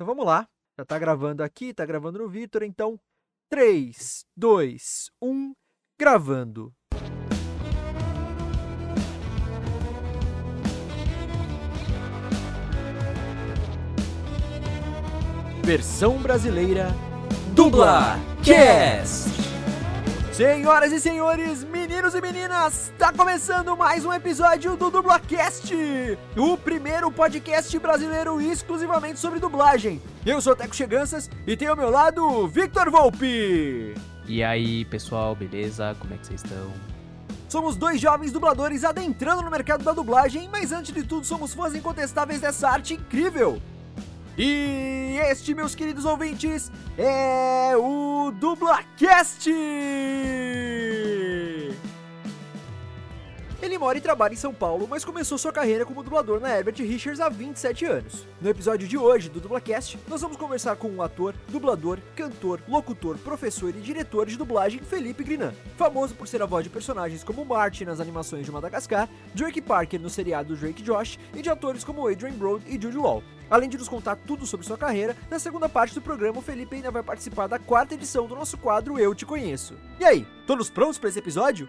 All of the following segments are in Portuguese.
Então vamos lá. Já tá gravando aqui, tá gravando no Vitor, então 3, 2, 1, gravando. Versão brasileira Dubla Cast. Senhoras e senhores, meninos e meninas, está começando mais um episódio do Dublacast, o primeiro podcast brasileiro exclusivamente sobre dublagem. Eu sou Teco Cheganças e tenho ao meu lado Victor Volpe. E aí, pessoal, beleza? Como é que vocês estão? Somos dois jovens dubladores adentrando no mercado da dublagem, mas antes de tudo somos fãs incontestáveis dessa arte incrível. E este, meus queridos ouvintes, é o DublaCast! Ele mora e trabalha em São Paulo, mas começou sua carreira como dublador na Herbert Richards há 27 anos. No episódio de hoje do Dublacast, nós vamos conversar com o ator, dublador, cantor, locutor, professor e diretor de dublagem Felipe Grinan, famoso por ser a voz de personagens como Marty nas animações de Madagascar, Drake Parker no seriado Drake Josh e de atores como Adrian Brody e Jude Law. Além de nos contar tudo sobre sua carreira, na segunda parte do programa o Felipe ainda vai participar da quarta edição do nosso quadro Eu Te Conheço. E aí, todos prontos para esse episódio?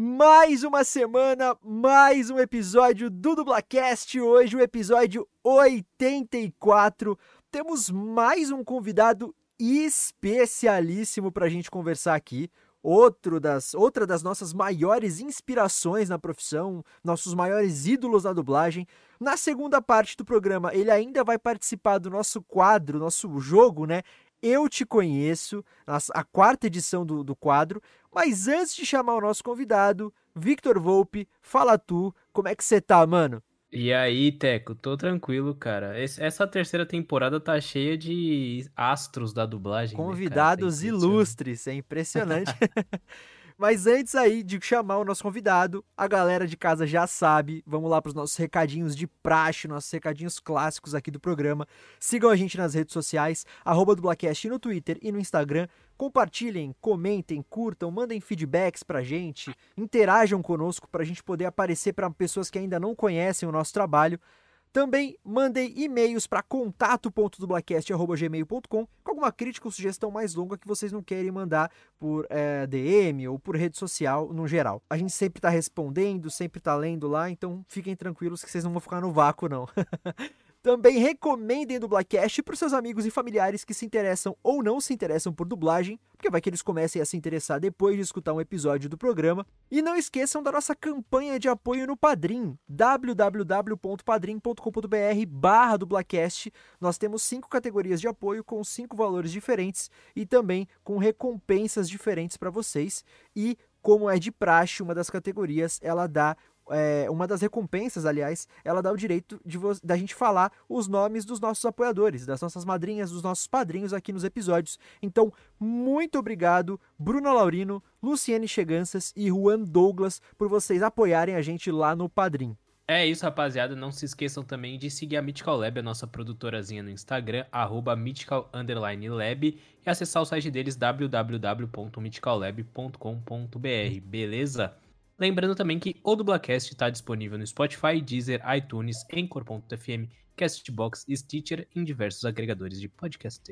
Mais uma semana, mais um episódio do Dublacast. Hoje, o episódio 84. Temos mais um convidado especialíssimo para a gente conversar aqui. Outro das, outra das nossas maiores inspirações na profissão, nossos maiores ídolos na dublagem. Na segunda parte do programa, ele ainda vai participar do nosso quadro, nosso jogo, né? Eu Te Conheço, a quarta edição do, do quadro. Mas antes de chamar o nosso convidado, Victor Volpe, fala tu, como é que você tá, mano? E aí, Teco, tô tranquilo, cara. essa terceira temporada tá cheia de astros da dublagem. Né, Convidados né, ilustres, é impressionante. Mas antes aí de chamar o nosso convidado, a galera de casa já sabe. Vamos lá para os nossos recadinhos de praxe, nossos recadinhos clássicos aqui do programa. Sigam a gente nas redes sociais, arroba Dublacast no Twitter e no Instagram. Compartilhem, comentem, curtam, mandem feedbacks pra gente, interajam conosco para a gente poder aparecer para pessoas que ainda não conhecem o nosso trabalho. Também mandei e-mails para contato.dublacast.gmail.com com alguma crítica ou sugestão mais longa que vocês não querem mandar por é, eh, DM ou por rede social no geral. A gente sempre está respondendo, sempre está lendo lá, então fiquem tranquilos que vocês não vão ficar no vácuo, não. Também recomendem Dublacast para os seus amigos e familiares que se interessam ou não se interessam por dublagem, porque vai que eles comecem a se interessar depois de escutar um episódio do programa. E não esqueçam da nossa campanha de apoio no Padrim, www.padrim.com.br barra dublacast. Nós temos cinco categorias de apoio com cinco valores diferentes e também com recompensas diferentes para vocês. E como é de praxe, uma das categorias ela dá é, uma das recompensas, aliás, ela dá o direito de da gente falar os nomes dos nossos apoiadores, das nossas madrinhas, dos nossos padrinhos aqui nos episódios. Então, muito obrigado, Bruno Laurino, Luciane Cheganças e Juan Douglas, por vocês apoiarem a gente lá no Padrim. É isso, rapaziada. Não se esqueçam também de seguir a Mythical Lab, a nossa produtorazinha no Instagram, arroba Mythical Lab, e acessar o site deles, www.mythicallab.com.br, beleza? Lembrando também que o Dublacast está disponível no Spotify, Deezer, iTunes, Anchor.fm, Castbox, Stitcher em diversos agregadores de podcast.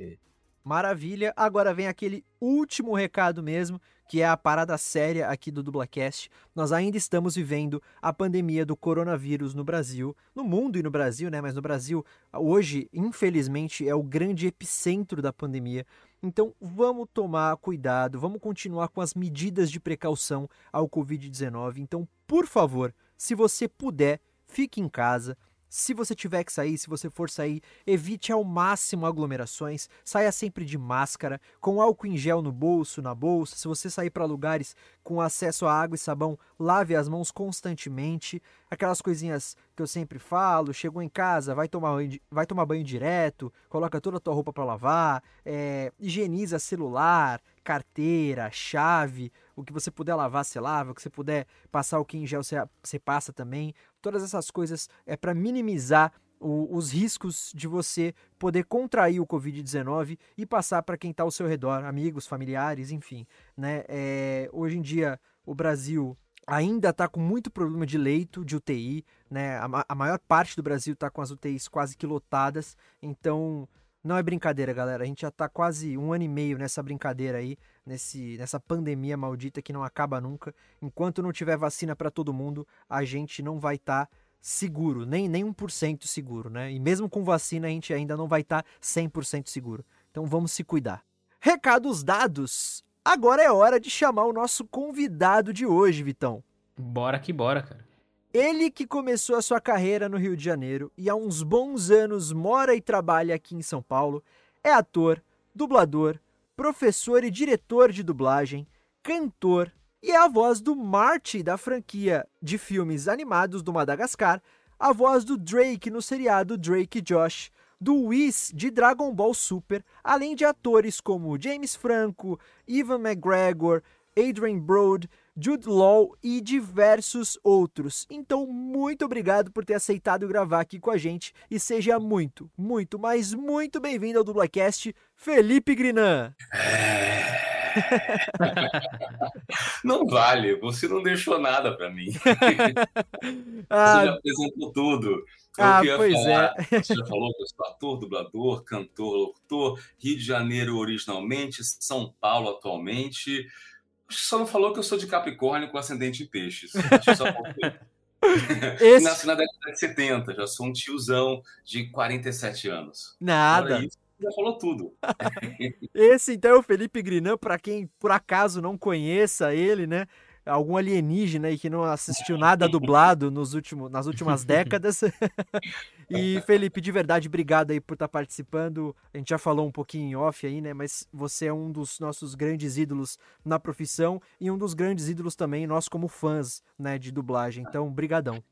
Maravilha. Agora vem aquele último recado mesmo, que é a parada séria aqui do Dublacast. Nós ainda estamos vivendo a pandemia do coronavírus no Brasil, no mundo e no Brasil, né? Mas no Brasil, hoje, infelizmente, é o grande epicentro da pandemia. Então vamos tomar cuidado, vamos continuar com as medidas de precaução ao Covid-19. Então, por favor, se você puder, fique em casa. Se você tiver que sair, se você for sair, evite ao máximo aglomerações, saia sempre de máscara, com álcool em gel no bolso, na bolsa. Se você sair para lugares com acesso a água e sabão, lave as mãos constantemente. aquelas coisinhas que eu sempre falo, chegou em casa, vai tomar banho, vai tomar banho direto, coloca toda a tua roupa para lavar, é, higieniza celular, carteira, chave, o que você puder lavar, você lava, o que você puder passar o em gel, você, você passa também. Todas essas coisas é para minimizar o, os riscos de você poder contrair o Covid-19 e passar para quem está ao seu redor, amigos, familiares, enfim. Né? É, hoje em dia, o Brasil ainda está com muito problema de leito, de UTI, né? A, a maior parte do Brasil está com as UTIs quase que lotadas, então não é brincadeira, galera. A gente já está quase um ano e meio nessa brincadeira aí, nesse, nessa pandemia maldita que não acaba nunca. Enquanto não tiver vacina para todo mundo, a gente não vai estar tá seguro, nem, nem 1% seguro, né? E mesmo com vacina a gente ainda não vai estar tá 100% seguro. Então vamos se cuidar. Recados dados. Agora é hora de chamar o nosso convidado de hoje, Vitão. Bora que bora, cara. Ele que começou a sua carreira no Rio de Janeiro e há uns bons anos mora e trabalha aqui em São Paulo, é ator, dublador, professor e diretor de dublagem, cantor, e é a voz do Marty da franquia de filmes animados do Madagascar, a voz do Drake no seriado Drake Josh, do Whis de Dragon Ball Super, além de atores como James Franco, Ivan McGregor, Adrian Brode, Jude Law e diversos outros. Então, muito obrigado por ter aceitado gravar aqui com a gente e seja muito, muito, mas muito bem-vindo ao Dublacast, Felipe Grinan. É... não vale, você não deixou nada para mim. ah, você já apresentou tudo. Eu ah, pois falar, é. Você já falou que eu sou ator, dublador, cantor, locutor, Rio de Janeiro originalmente, São Paulo atualmente. Só não falou que eu sou de Capricórnio com ascendente em peixes. Acho só Esse... Nasci na década de 70, já sou um tiozão de 47 anos. Nada. Isso, já falou tudo. Esse então é o Felipe Grinan, para quem por acaso não conheça ele, né? Algum alienígena aí que não assistiu nada dublado nos últimos, nas últimas décadas. E Felipe, de verdade, obrigado aí por estar tá participando. A gente já falou um pouquinho em off aí, né? Mas você é um dos nossos grandes ídolos na profissão e um dos grandes ídolos também, nós como fãs, né, de dublagem. Então, brigadão.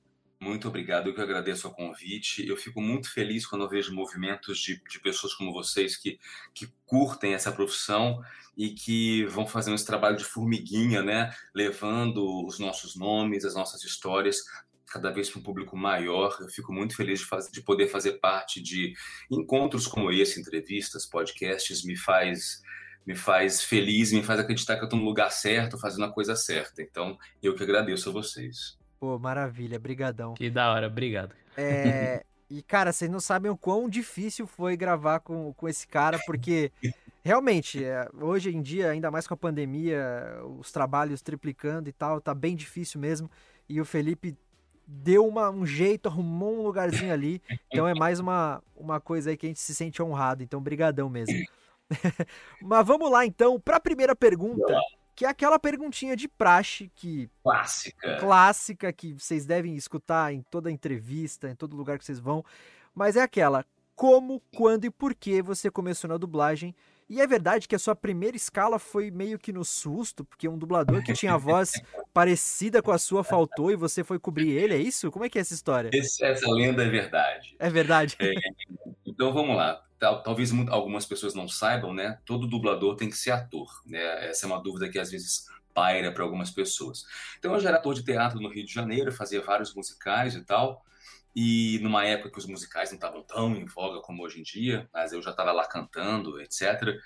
Muito obrigado, eu que agradeço o convite. Eu fico muito feliz quando eu vejo movimentos de, de pessoas como vocês que, que curtem essa profissão e que vão fazer esse trabalho de formiguinha, né? Levando os nossos nomes, as nossas histórias cada vez para um público maior. Eu fico muito feliz de, de poder fazer parte de encontros como esse, entrevistas, podcasts, me faz me faz feliz, me faz acreditar que eu estou no lugar certo, fazendo a coisa certa. Então, eu que agradeço a vocês. Pô, maravilha, brigadão. Que da hora, obrigado. É, e, cara, vocês não sabem o quão difícil foi gravar com, com esse cara, porque realmente, é, hoje em dia, ainda mais com a pandemia, os trabalhos triplicando e tal, tá bem difícil mesmo. E o Felipe deu uma, um jeito, arrumou um lugarzinho ali. Então é mais uma, uma coisa aí que a gente se sente honrado. Então, brigadão mesmo. Mas vamos lá, então, para a primeira pergunta que é aquela perguntinha de praxe que clássica, clássica que vocês devem escutar em toda entrevista, em todo lugar que vocês vão, mas é aquela: como, quando e por que você começou na dublagem? E é verdade que a sua primeira escala foi meio que no susto, porque um dublador que tinha voz parecida com a sua faltou e você foi cobrir ele, é isso? Como é que é essa história? Esse, essa lenda é verdade. É verdade. É, então vamos lá talvez algumas pessoas não saibam, né? Todo dublador tem que ser ator, né? Essa é uma dúvida que às vezes paira para algumas pessoas. Então eu já era ator de teatro no Rio de Janeiro, fazia vários musicais e tal. E numa época que os musicais não estavam tão em voga como hoje em dia, mas eu já estava lá cantando, etc.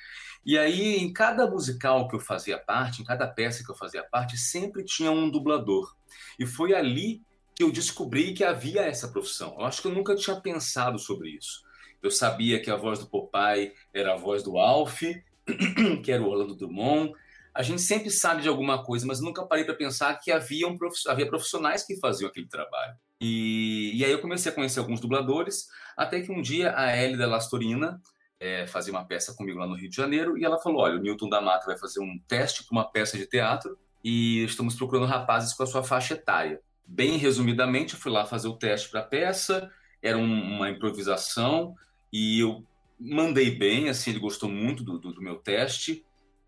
E aí, em cada musical que eu fazia parte, em cada peça que eu fazia parte, sempre tinha um dublador. E foi ali que eu descobri que havia essa profissão. Eu acho que eu nunca tinha pensado sobre isso. Eu sabia que a voz do Popeye era a voz do Alf, que era o Orlando Drummond. A gente sempre sabe de alguma coisa, mas nunca parei para pensar que havia, um havia profissionais que faziam aquele trabalho. E, e, aí eu comecei a conhecer alguns dubladores, até que um dia a Ellie da Lastorina é, fazia uma peça comigo lá no Rio de Janeiro, e ela falou, olha, o Newton da Mata vai fazer um teste para uma peça de teatro, e estamos procurando rapazes com a sua faixa etária. Bem resumidamente, eu fui lá fazer o teste para a peça, era um, uma improvisação, e eu mandei bem, assim, ele gostou muito do, do, do, meu teste.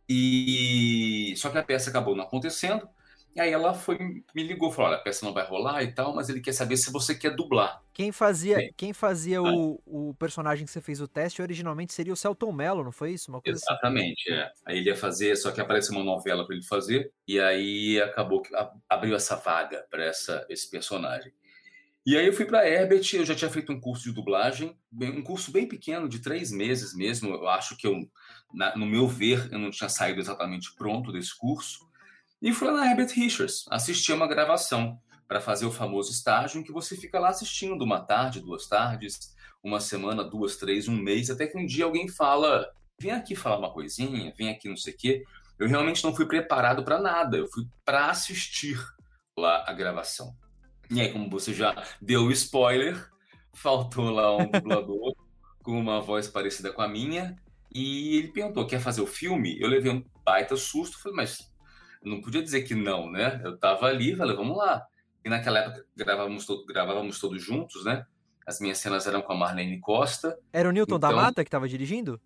E só que a peça acabou não acontecendo. E aí ela foi, me ligou, falou: olha, a peça não vai rolar e tal, mas ele quer saber se você quer dublar. Quem fazia, quem fazia o, o personagem que você fez o teste originalmente seria o Celton Mello, não foi isso? Assim. Exatamente, assim. é. Aí ele ia fazer, só que apareceu uma novela para ele fazer, e aí acabou que abriu essa vaga para esse personagem. E aí eu fui para Herbert, eu já tinha feito um curso de dublagem, um curso bem pequeno, de três meses mesmo. Eu acho que eu, na, no meu ver, eu não tinha saído exatamente pronto desse curso. E fui lá na Herbert Richards, assisti uma gravação para fazer o famoso estágio em que você fica lá assistindo uma tarde, duas tardes, uma semana, duas, três, um mês, até que um dia alguém fala: vem aqui falar uma coisinha, vem aqui não sei o quê. Eu realmente não fui preparado para nada, eu fui para assistir lá a gravação. E aí, como você já deu o spoiler, faltou lá um dublador com uma voz parecida com a minha, e ele perguntou: quer fazer o filme? Eu levei um baita susto, falei, mas não podia dizer que não, né? Eu tava ali, falei, vamos lá. E naquela época gravávamos, todo, gravávamos todos juntos, né? As minhas cenas eram com a Marlene Costa. Era o Newton então, da Mata que estava dirigindo?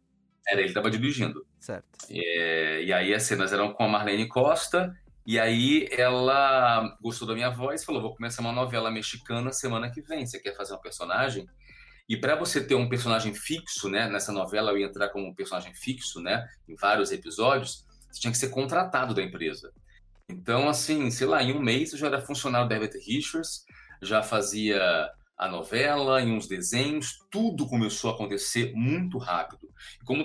Era, ele estava dirigindo. Certo. É, e aí as cenas eram com a Marlene Costa, e aí ela gostou da minha voz e falou: vou começar uma novela mexicana semana que vem. Você quer fazer um personagem? E para você ter um personagem fixo, né? Nessa novela eu ia entrar como um personagem fixo, né? Em vários episódios você tinha que ser contratado da empresa. Então, assim, sei lá, em um mês eu já era funcionário da Herbert Richards, já fazia a novela, em uns desenhos, tudo começou a acontecer muito rápido. E como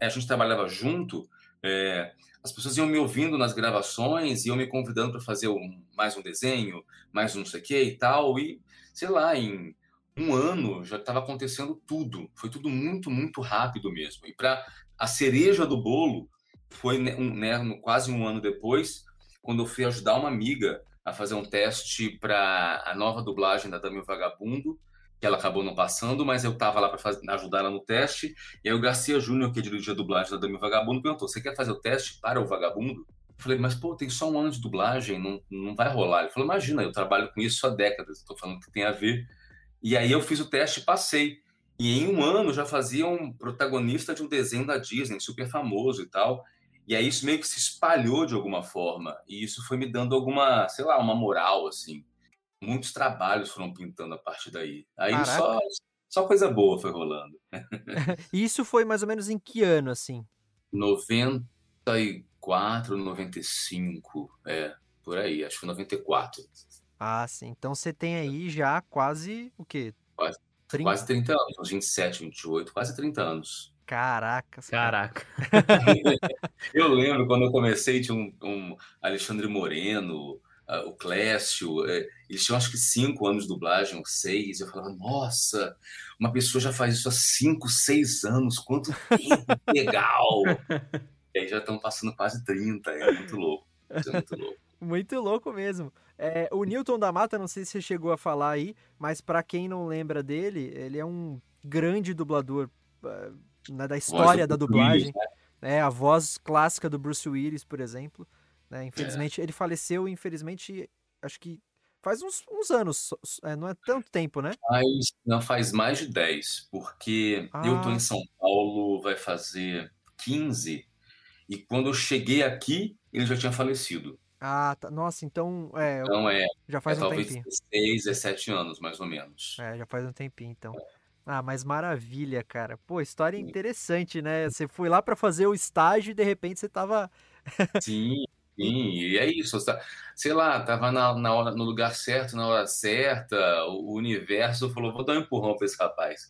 a gente trabalhava junto, é, as pessoas iam me ouvindo nas gravações, iam me convidando para fazer um, mais um desenho, mais um não sei o que e tal, e sei lá, em um ano já estava acontecendo tudo. Foi tudo muito, muito rápido mesmo. E para a cereja do bolo, foi né, um, né, quase um ano depois, quando eu fui ajudar uma amiga a fazer um teste para a nova dublagem da Dame e o Vagabundo, que ela acabou não passando, mas eu estava lá para ajudar ela no teste. E aí o Garcia Júnior, que dirigia a dublagem da Dame e o Vagabundo, perguntou: Você quer fazer o teste para o Vagabundo? Eu falei, mas pô, tem só um ano de dublagem, não, não vai rolar. Ele falou: Imagina, eu trabalho com isso há décadas, estou falando que tem a ver. E aí eu fiz o teste e passei. E em um ano já fazia um protagonista de um desenho da Disney, super famoso e tal. E aí isso meio que se espalhou de alguma forma. E isso foi me dando alguma, sei lá, uma moral, assim. Muitos trabalhos foram pintando a partir daí. Aí só, só coisa boa foi rolando. isso foi mais ou menos em que ano, assim? 94, 95, é, por aí, acho que 94. Ah, sim. Então você tem aí já quase o quê? Quase 30, quase 30 anos, uns 27, 28, quase 30 anos. Caraca. Caraca. eu lembro quando eu comecei, tinha um, um Alexandre Moreno, uh, o Clécio, uh, eles tinham acho que cinco anos de dublagem, ou seis. Eu falava, nossa, uma pessoa já faz isso há cinco, seis anos, quanto tempo, legal. e aí já estão passando quase 30, é muito louco. é muito louco. Muito louco mesmo. É, o Newton da Mata, não sei se você chegou a falar aí, mas para quem não lembra dele, ele é um grande dublador ah, né, da história da dublagem. Willis, né? É, a voz clássica do Bruce Willis, por exemplo. Né? Infelizmente, é. ele faleceu, infelizmente, acho que faz uns, uns anos, é, não é tanto tempo, né? Faz, não, faz mais de 10, porque ah. eu tô em São Paulo, vai fazer 15, e quando eu cheguei aqui, ele já tinha falecido. Ah, tá. Nossa, então. É, então é. Já faz é, um talvez tempinho. 16, 17 anos, mais ou menos. É, já faz um tempinho, então. É. Ah, mas maravilha, cara. Pô, história interessante, né? Você foi lá para fazer o estágio e de repente você tava. sim, sim, e é isso. Sei lá, tava na, na hora, no lugar certo, na hora certa. O, universo falou: vou dar um empurrão pra esse rapaz.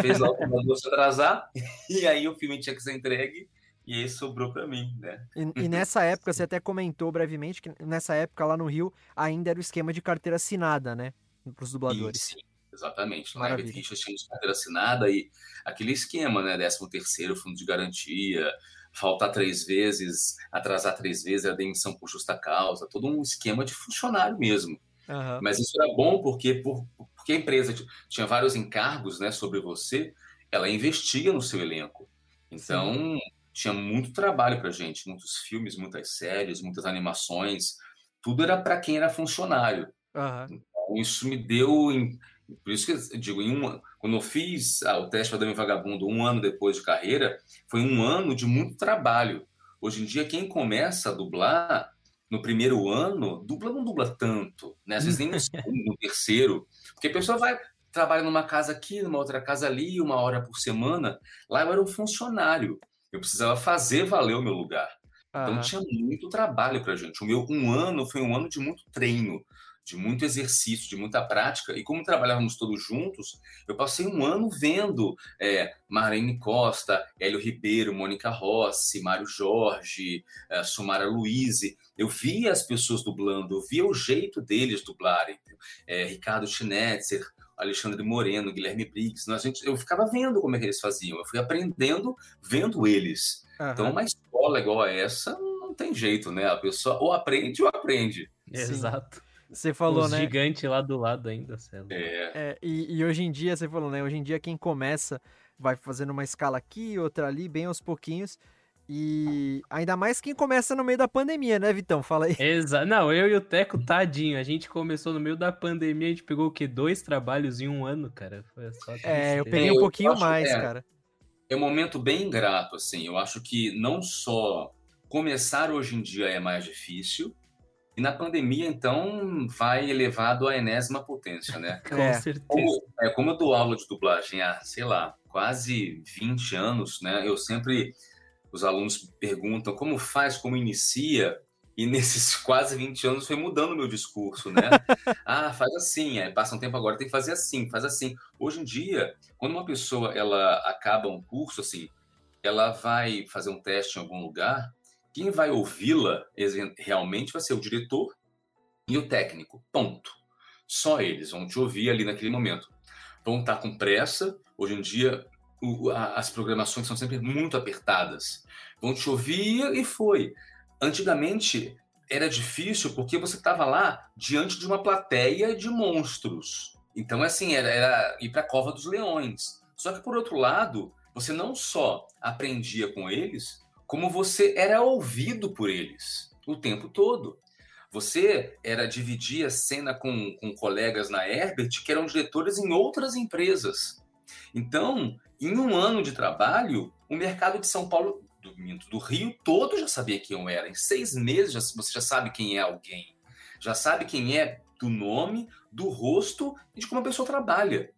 Fez lá o computador se atrasar, e aí o filme tinha que ser entregue. E aí sobrou para mim, né? E, e, nessa época, você até comentou brevemente que nessa época lá no Rio ainda era o esquema de carteira assinada, né? Para os dubladores. Sim, sim. Exatamente. Na Herbert Richards tinha carteira assinada e aquele esquema, né? 13 terceiro, fundo de garantia, faltar três vezes, atrasar três vezes a demissão por justa causa, todo um esquema de funcionário mesmo. Uhum. Mas isso era bom porque, por, porque a empresa tinha vários encargos né, sobre você, ela investia no seu elenco. Então, Sim. tinha muito trabalho para gente, muitos filmes, muitas séries, muitas animações, tudo era para quem era funcionário. Uhum. Então, isso me deu por isso que eu digo, em um, quando eu fiz ah, o teste para Dame Vagabundo um ano depois de carreira, foi um ano de muito trabalho. Hoje em dia, quem começa a dublar no primeiro ano, dubla não dubla tanto, né? Às vezes nem no segundo, no terceiro, porque a pessoa vai trabalha numa casa aqui, numa outra casa ali, uma hora por semana. Lá eu era um funcionário. Eu precisava fazer valer o meu lugar. Então tinha muito trabalho para gente. O meu um ano foi um ano de muito treino, de muito exercício, de muita prática. E como trabalhávamos todos juntos, eu passei um ano vendo é, Marlene Costa, Hélio Ribeiro, Mônica Rossi, Mário Jorge, é, Sumara Luiz. Eu via as pessoas dublando, eu via o jeito deles dublarem. É, Ricardo Schnetzer, Alexandre Moreno, Guilherme Briggs. Nós, gente, eu ficava vendo como é que eles faziam. Eu fui aprendendo vendo eles. Uhum. Então, uma escola igual a essa não tem jeito, né? A pessoa ou aprende ou aprende. Exato. Você falou, Os né? gigante lá do lado ainda, Celo. É. é e, e, hoje em dia, você falou, né? Hoje em dia, quem começa vai fazendo uma escala aqui, outra ali, bem aos pouquinhos. E ainda mais quem começa no meio da pandemia, né, Vitão? Fala aí. Exato. Não, eu e o Teco, tadinho. A gente começou no meio da pandemia, a gente pegou o quê? Dois trabalhos em um ano, cara. Foi só É, eu peguei um pouquinho mais, é, cara é um momento bem ingrato, assim. Eu acho que não só começar hoje em dia é mais difícil, e na pandemia, então, vai elevado à enésima potência, né? Com é. certeza. Como, é, como eu dou aula de dublagem há, sei lá, quase 20 anos, né? Eu sempre, os alunos perguntam como faz, como inicia, e nesses quase 20 anos foi mudando o meu discurso, né? ah, faz assim, aí passa um tempo agora, tem que fazer assim, faz assim. Hoje em dia, quando uma pessoa ela acaba um curso assim, ela vai fazer um teste em algum lugar, quem vai ouvi-la realmente vai ser o diretor e o técnico. Ponto. Só eles vão te ouvir ali naquele momento. Vão estar com pressa. Hoje em dia, o, a, as programações são sempre muito apertadas. Vão te ouvir e foi. Antigamente era difícil porque você estava lá diante de uma plateia de monstros. Então, assim, era, era ir para a cova dos leões. Só que, por outro lado, você não só aprendia com eles, como você era ouvido por eles o tempo todo. Você era dividir a cena com, com colegas na Herbert que eram diretores em outras empresas. Então, em um ano de trabalho, o mercado de São Paulo do, do Rio todo já sabia quem eu era. Em seis meses já, você já sabe quem é alguém. Já sabe quem é do nome, do rosto e de como a pessoa trabalha.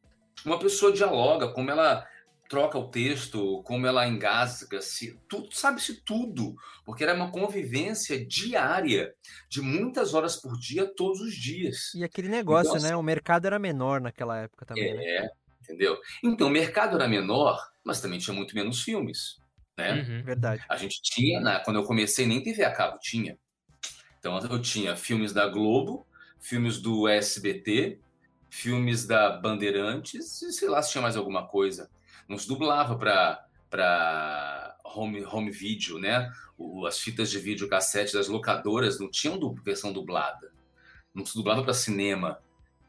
Como a pessoa dialoga, como ela troca o texto, como ela engasga, se tudo sabe-se tudo, porque era uma convivência diária, de muitas horas por dia, todos os dias. E aquele negócio, então, né? Assim, o mercado era menor naquela época também. Né? É, né? entendeu? Então, o mercado era menor, mas também tinha muito menos filmes né? Uhum, verdade. A gente tinha, né, quando eu comecei, nem TV a cabo tinha. Então eu tinha filmes da Globo, filmes do SBT, filmes da Bandeirantes, e sei lá se tinha mais alguma coisa. Não se dublava para home, home video, né? O, as fitas de vídeo cassete das locadoras não tinham du versão dublada. Não se dublava para cinema.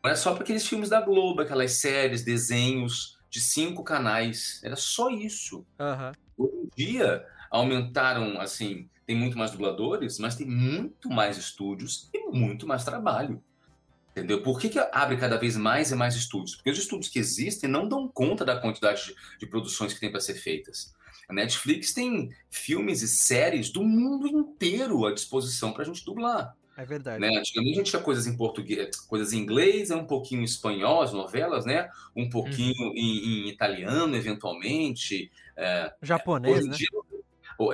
Era só para aqueles filmes da Globo, aquelas séries, desenhos de cinco canais. Era só isso. Uhum. Hoje em dia, aumentaram, assim, tem muito mais dubladores, mas tem muito mais estúdios e muito mais trabalho. Entendeu? Por que, que abre cada vez mais e mais estúdios? Porque os estúdios que existem não dão conta da quantidade de, de produções que tem para ser feitas. A Netflix tem filmes e séries do mundo inteiro à disposição para a gente dublar. É verdade. Né? Antigamente a gente tinha coisas em português, coisas em inglês, um pouquinho em espanhol, as novelas, né? Um pouquinho uhum. em, em, italiano, eventualmente. É, Japonês, né? Dia,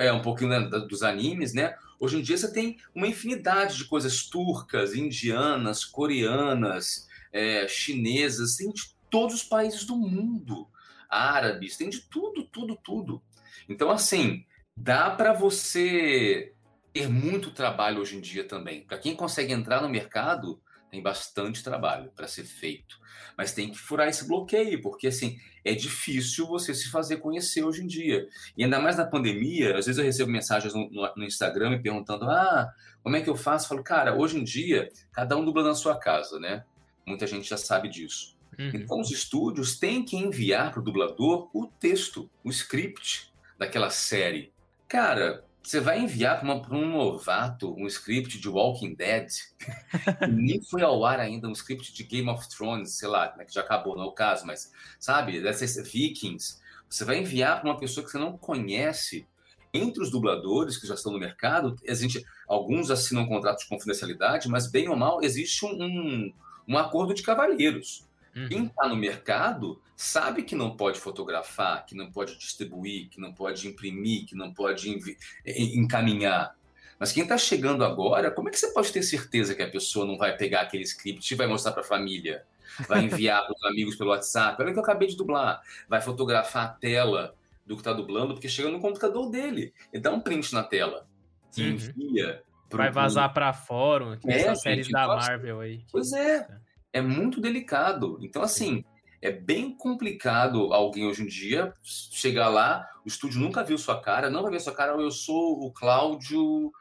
é, um pouquinho né, dos animes, né? Hoje em dia você tem uma infinidade de coisas turcas, indianas, coreanas, é, chinesas, tem de todos os países do mundo, árabes, tem de tudo, tudo, tudo. Então, assim, dá para você ter muito trabalho hoje em dia também. Para quem consegue entrar no mercado, tem bastante trabalho para ser feito. Mas tem que furar esse bloqueio, porque assim, é difícil você se fazer conhecer hoje em dia. E ainda mais na pandemia, às vezes eu recebo mensagens no, no, no Instagram me perguntando: ah, como é que eu faço? Eu falo, cara, hoje em dia, cada um dubla na sua casa, né? Muita gente já sabe disso. Uhum. Então, os estúdios têm que enviar para o dublador o texto, o script daquela série. Cara, você vai enviar para um novato um script de Walking Dead, que nem foi ao ar ainda, um script de Game of Thrones, sei lá, né, que já acabou, não é o caso, mas, sabe, dessas Vikings. Você vai enviar para uma pessoa que você não conhece. entre os dubladores que já estão no mercado, a gente, alguns assinam contratos de confidencialidade, mas bem ou mal existe um, um, um acordo de cavalheiros. Uhum. Quem está no mercado sabe que não pode fotografar, que não pode distribuir, que não pode imprimir, que não pode encaminhar. Mas quem está chegando agora, como é que você pode ter certeza que a pessoa não vai pegar aquele script e vai mostrar para a família? Vai enviar para os amigos pelo WhatsApp? Olha que eu acabei de dublar. Vai fotografar a tela do que está dublando, porque chega no computador dele. Ele dá um print na tela. E uhum. envia. Vai vazar para fórum, que é, séries da Marvel aí. Pois é é muito delicado. Então, assim, é bem complicado alguém hoje em dia chegar lá, o estúdio nunca viu sua cara, não vai ver sua cara, eu sou o Cláudio,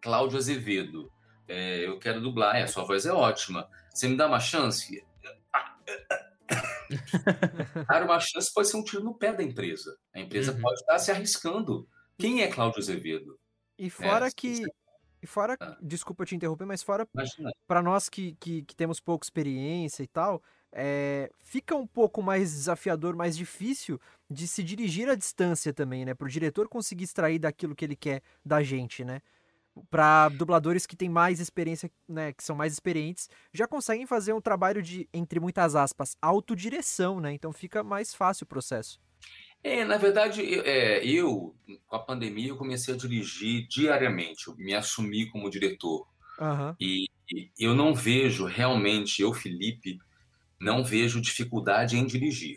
Cláudio Azevedo. É, eu quero dublar, é, sua voz é ótima. Você me dá uma chance? Cara, uma chance pode ser um tiro no pé da empresa. A empresa uhum. pode estar se arriscando. Quem é Cláudio Azevedo? E fora é, que e fora, ah. desculpa te interromper, mas fora para nós que, que, que, temos pouca experiência e tal, é, fica um pouco mais desafiador, mais difícil de se dirigir à distância também, né? Para o diretor conseguir extrair daquilo que ele quer da gente, né? Para dubladores que têm mais experiência, né? Que são mais experientes, já conseguem fazer um trabalho de, entre muitas aspas, autodireção, né? Então fica mais fácil o processo. É, na verdade, é, eu, com a pandemia, eu comecei a dirigir diariamente, eu me assumi como diretor. Uhum. E, e, eu não vejo realmente, eu, Felipe, não vejo dificuldade em dirigir.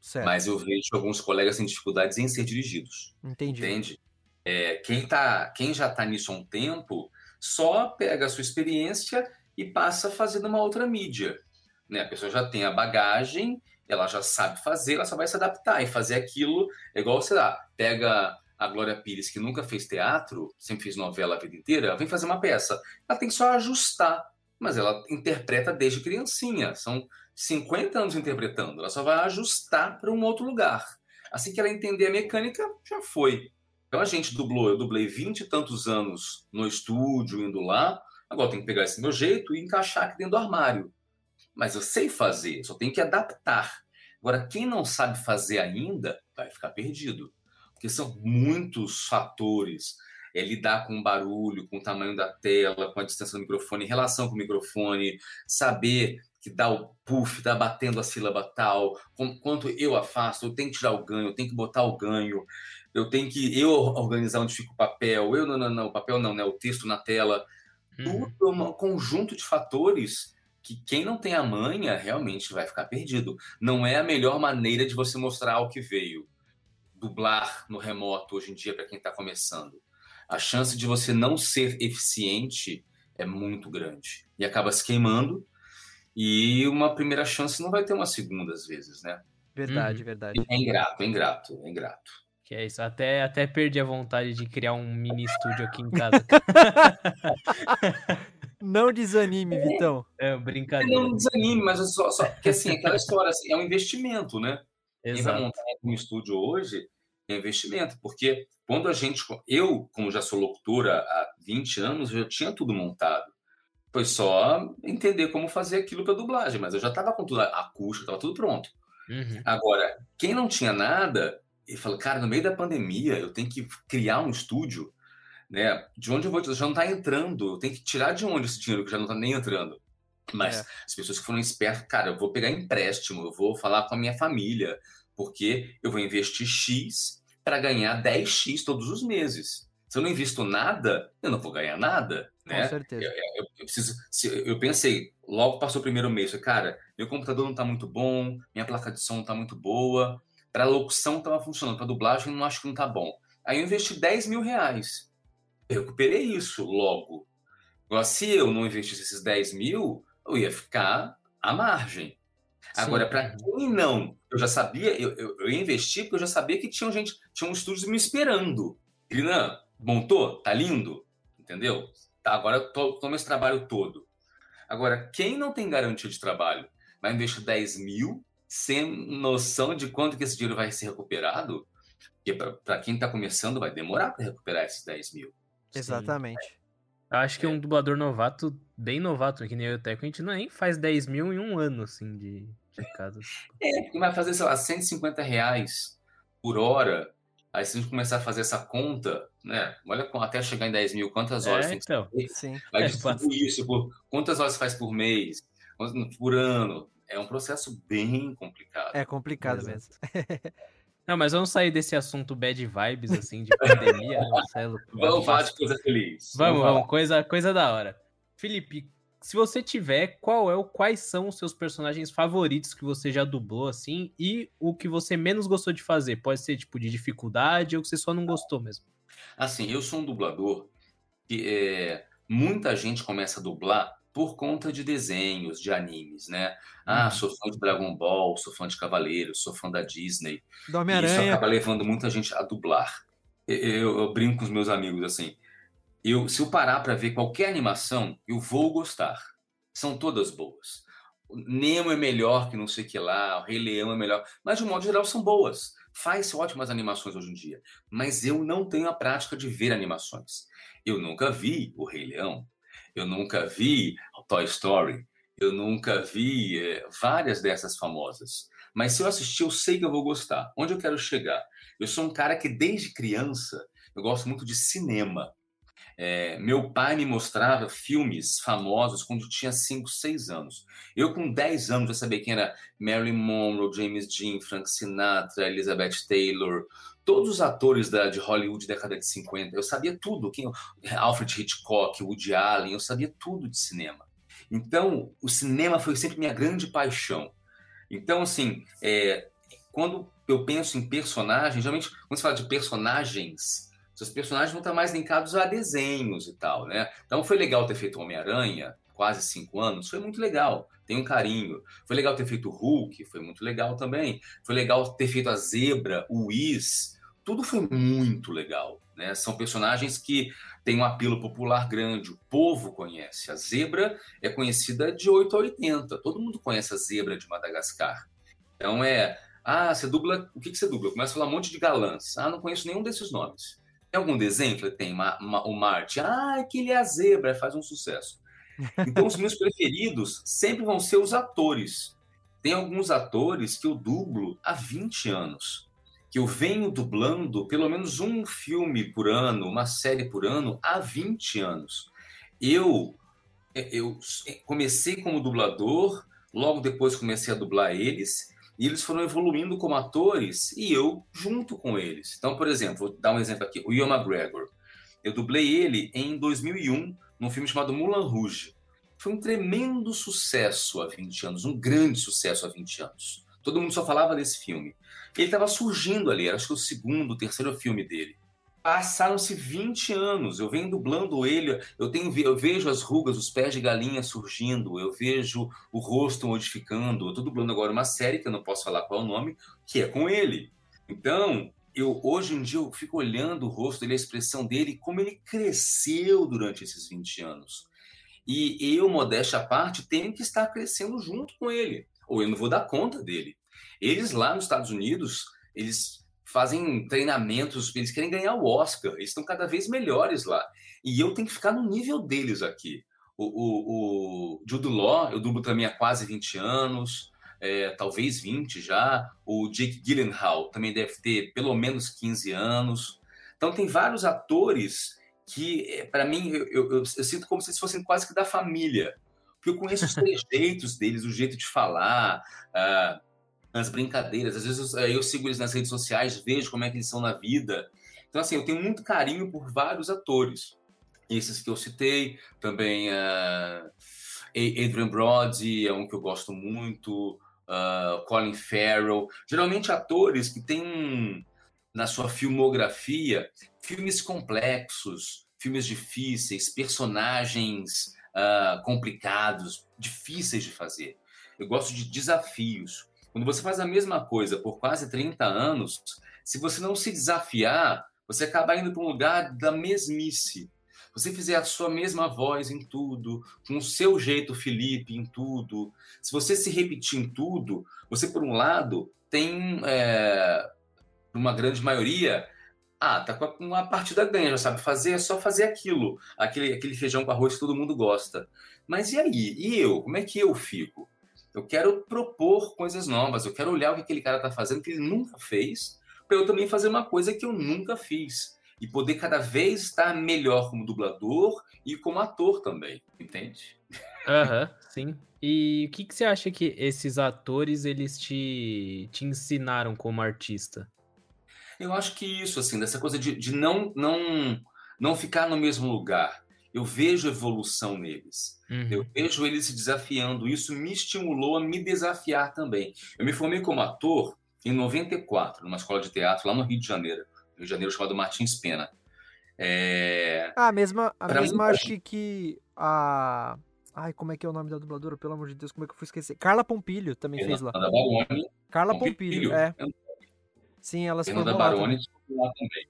Certo. Mas eu vejo alguns colegas sem dificuldades em ser dirigidos. Entendi. Entende? É, quem, tá, quem já está nisso há um tempo só pega a sua experiência e passa a fazer numa outra mídia. Né? A pessoa já tem a bagagem ela já sabe fazer, ela só vai se adaptar e fazer aquilo, é igual, sei lá, pega a Glória Pires, que nunca fez teatro, sempre fez novela a vida inteira, vem fazer uma peça. Ela tem que só ajustar, mas ela interpreta desde criancinha, são 50 anos interpretando, ela só vai ajustar para um outro lugar. Assim que ela entender a mecânica, já foi. Então a gente dublou, eu dublei 20 e tantos anos no estúdio, indo lá, agora tem que pegar esse meu jeito e encaixar aqui dentro do armário mas eu sei fazer, só tenho que adaptar. Agora, quem não sabe fazer ainda vai ficar perdido, porque são muitos fatores. É lidar com o barulho, com o tamanho da tela, com a distância do microfone, em relação com o microfone, saber que dá o puff, tá batendo a sílaba tal, com, quanto eu afasto, eu tenho que tirar o ganho, eu tenho que botar o ganho, eu tenho que eu organizar onde fica o papel, eu não, não, não, o papel não, né, o texto na tela. Uhum. Tudo é um conjunto de fatores que quem não tem a manha realmente vai ficar perdido. Não é a melhor maneira de você mostrar o que veio. Dublar no remoto hoje em dia para quem está começando. A chance de você não ser eficiente é muito grande. E acaba se queimando. E uma primeira chance não vai ter uma segunda, às vezes, né? Verdade, uhum. verdade. É ingrato, é ingrato, é ingrato. Que é isso. Até, até perdi a vontade de criar um mini estúdio aqui em casa. Não desanime, Vitão. É, brincadeira. Não desanime, mas é só, só porque assim, aquela história assim, é um investimento, né? Exato. Quem vai montar um estúdio hoje é investimento, porque quando a gente, eu, como já sou locutora há 20 anos, eu já tinha tudo montado. Foi só entender como fazer aquilo para dublagem, mas eu já estava com tudo, a acústica, estava tudo pronto. Uhum. Agora, quem não tinha nada, ele falou, cara, no meio da pandemia, eu tenho que criar um estúdio né? De onde eu vou? Já não está entrando. Eu tenho que tirar de onde esse dinheiro que já não está nem entrando. Mas é. as pessoas que foram espertas, cara, eu vou pegar empréstimo, eu vou falar com a minha família, porque eu vou investir X para ganhar 10X todos os meses. Se eu não invisto nada, eu não vou ganhar nada. Né? Com certeza. Eu, eu, eu preciso, eu pensei, logo passou o primeiro mês, cara, meu computador não está muito bom, minha placa de som não está muito boa, para locução estava funcionando, para dublagem não acho que não está bom. Aí eu investi 10 mil reais eu recuperei isso logo. Agora, se eu não investisse esses 10 mil, eu ia ficar à margem. Sim. Agora, para quem não, eu já sabia, eu, eu, eu investi porque eu já sabia que tinha gente, tinha um estúdio me esperando. Grinan, montou? Tá lindo? Entendeu? Tá, agora toma esse trabalho todo. Agora, quem não tem garantia de trabalho, vai investir 10 mil sem noção de quanto que esse dinheiro vai ser recuperado, porque para quem está começando vai demorar para recuperar esses 10 mil. Exatamente. Eu acho que um dublador novato, bem novato, que nem eu Teco, a gente nem faz 10 mil em um ano, assim, de, de casa. É, porque vai fazer, sei lá, 150 reais por hora Aí se a gente começar a fazer essa conta, né? Olha até chegar em 10 mil, quantas horas é, tem então. que Sim. Aí É, distribui isso por quantas horas faz por mês, por ano. É um processo bem complicado. É complicado Exato. mesmo. Não, mas vamos sair desse assunto bad vibes, assim, de pandemia. Marcelo. Vamos falar de coisa feliz. Vamos, falar. vamos, coisa, coisa da hora. Felipe, se você tiver, qual é o, quais são os seus personagens favoritos que você já dublou, assim, e o que você menos gostou de fazer? Pode ser, tipo, de dificuldade ou que você só não gostou mesmo. Assim, eu sou um dublador que é, muita gente começa a dublar por conta de desenhos, de animes, né? Ah, Uhum. sou fã de Dragon Ball, sou fã de Cavaleiros, sou fã da Disney. Do E isso acaba levando muita gente a dublar. Eu, eu- brinco com os meus amigos assim. Eu, se eu parar para ver qualquer animação, eu vou gostar. São todas boas. O Nemo é melhor que não sei o que lá, o Rei Leão é melhor, mas de um modo geral são boas. Faz ótimas animações hoje em dia, mas eu não tenho a prática de ver animações. Eu nunca vi o Rei Leão, eu nunca vi Toy Story, eu nunca vi eh, várias dessas famosas. Mas se eu assistir, eu sei que eu vou gostar. Onde eu quero chegar? Eu sou um cara que desde criança eu gosto muito de cinema. É, meu pai me mostrava filmes famosos quando tinha 5, 6 anos. Eu, com 10 anos, já sabia quem era Marilyn Monroe, James Dean, Frank Sinatra, Elizabeth Taylor, todos os atores da, de Hollywood da década de 50. Eu sabia tudo. Quem, Alfred Hitchcock, Woody Allen, eu sabia tudo de cinema. Então, o cinema foi sempre minha grande paixão. Então, assim, é, quando eu penso em personagens, geralmente, quando se fala de personagens, seus personagens vão estar mais linkados a desenhos e tal, né? Então foi legal ter feito Homem-Aranha, quase cinco anos, foi muito legal, tem um carinho. Foi legal ter feito Hulk, foi muito legal também. Foi legal ter feito a Zebra, o Whis, tudo foi muito legal, né? São personagens que têm um apelo popular grande, o povo conhece. A Zebra é conhecida de 8 a 80, todo mundo conhece a Zebra de Madagascar. Então é, ah, você dubla, o que, que você dubla? Começa a falar um monte de galãs. Ah, não conheço nenhum desses nomes. Tem algum? Falei, tem Ma, Ma, o Marte. Ah, aquele é a zebra, faz um sucesso. Então, os meus preferidos sempre vão ser os atores. Tem alguns atores que eu dublo há 20 anos. Que eu venho dublando pelo menos um filme por ano, uma série por ano, há 20 anos. Eu, eu comecei como dublador, logo depois comecei a dublar eles. E eles foram evoluindo como atores e eu junto com eles. Então, por exemplo, vou dar um exemplo aqui: o Ian McGregor. Eu dublei ele em 2001 num filme chamado Mulan Rouge. Foi um tremendo sucesso há 20 anos, um grande sucesso há 20 anos. Todo mundo só falava desse filme. Ele estava surgindo ali, era acho que o segundo, o terceiro filme dele. Passaram-se 20 anos, eu venho dublando ele, eu, tenho, eu vejo as rugas, os pés de galinha surgindo, eu vejo o rosto modificando. Eu estou dublando agora uma série, que eu não posso falar qual é o nome, que é com ele. Então, eu hoje em dia eu fico olhando o rosto dele, a expressão dele, como ele cresceu durante esses 20 anos. E eu, modéstia à parte, tenho que estar crescendo junto com ele, ou eu não vou dar conta dele. Eles lá nos Estados Unidos, eles fazem treinamentos, eles querem ganhar o Oscar, eles estão cada vez melhores lá. E eu tenho que ficar no nível deles aqui. O, o, o Jude Law, eu dublo também há quase 20 anos, é, talvez 20 já. O Jake Gyllenhaal também deve ter pelo menos 15 anos. Então tem vários atores que, para mim, eu, eu, eu, eu, sinto como se eles fossem quase que da família. Porque eu conheço os trejeitos deles, o jeito de falar, uh, as brincadeiras. Às vezes eu, eu, sigo eles nas redes sociais, vejo como é que eles são na vida. Então, assim, eu tenho muito carinho por vários atores. Esses que eu citei, também uh, Adrian Brody é um que eu gosto muito, uh, Colin Farrell. Geralmente atores que têm na sua filmografia filmes complexos, filmes difíceis, personagens uh, complicados, difíceis de fazer. Eu gosto de desafios. Quando você faz a mesma coisa por quase 30 anos, se você não se desafiar, você acaba indo para um lugar da mesmice. Você fizer a sua mesma voz em tudo, com o seu jeito Felipe em tudo, se você se repetir em tudo, você, por um lado, tem, é, uma grande maioria, ah, tá com uma partida ganha, já sabe fazer, é só fazer aquilo, aquele, aquele feijão com arroz que todo mundo gosta. Mas e aí? E eu? Como é que eu fico? Eu quero propor coisas novas, eu quero olhar o que aquele cara está fazendo que ele nunca fez, para eu também fazer uma coisa que eu nunca fiz e poder cada vez estar melhor como dublador e como ator também, entende? Aham, uhum, sim. E o que, que você acha que esses atores eles te, te ensinaram como artista? Eu acho que isso, assim, dessa coisa de, de não, não, não ficar no mesmo lugar. Eu vejo evolução neles. Uhum. Eu vejo eles se desafiando. Isso me estimulou a me desafiar também. Eu me formei como ator em 94, numa escola de teatro lá no Rio de Janeiro. Rio de Janeiro chamado Martins Pena. É... Ah, a mesma, a mesma mim, acho que a Ai, como é que é o nome da dubladora? Pelo amor de Deus, como é que eu fui esquecer? Carla Pompilho também fez lá. Baroni, Carla Pompilho, Pompilho é. Sim, elas foram lá, Baroni lá também.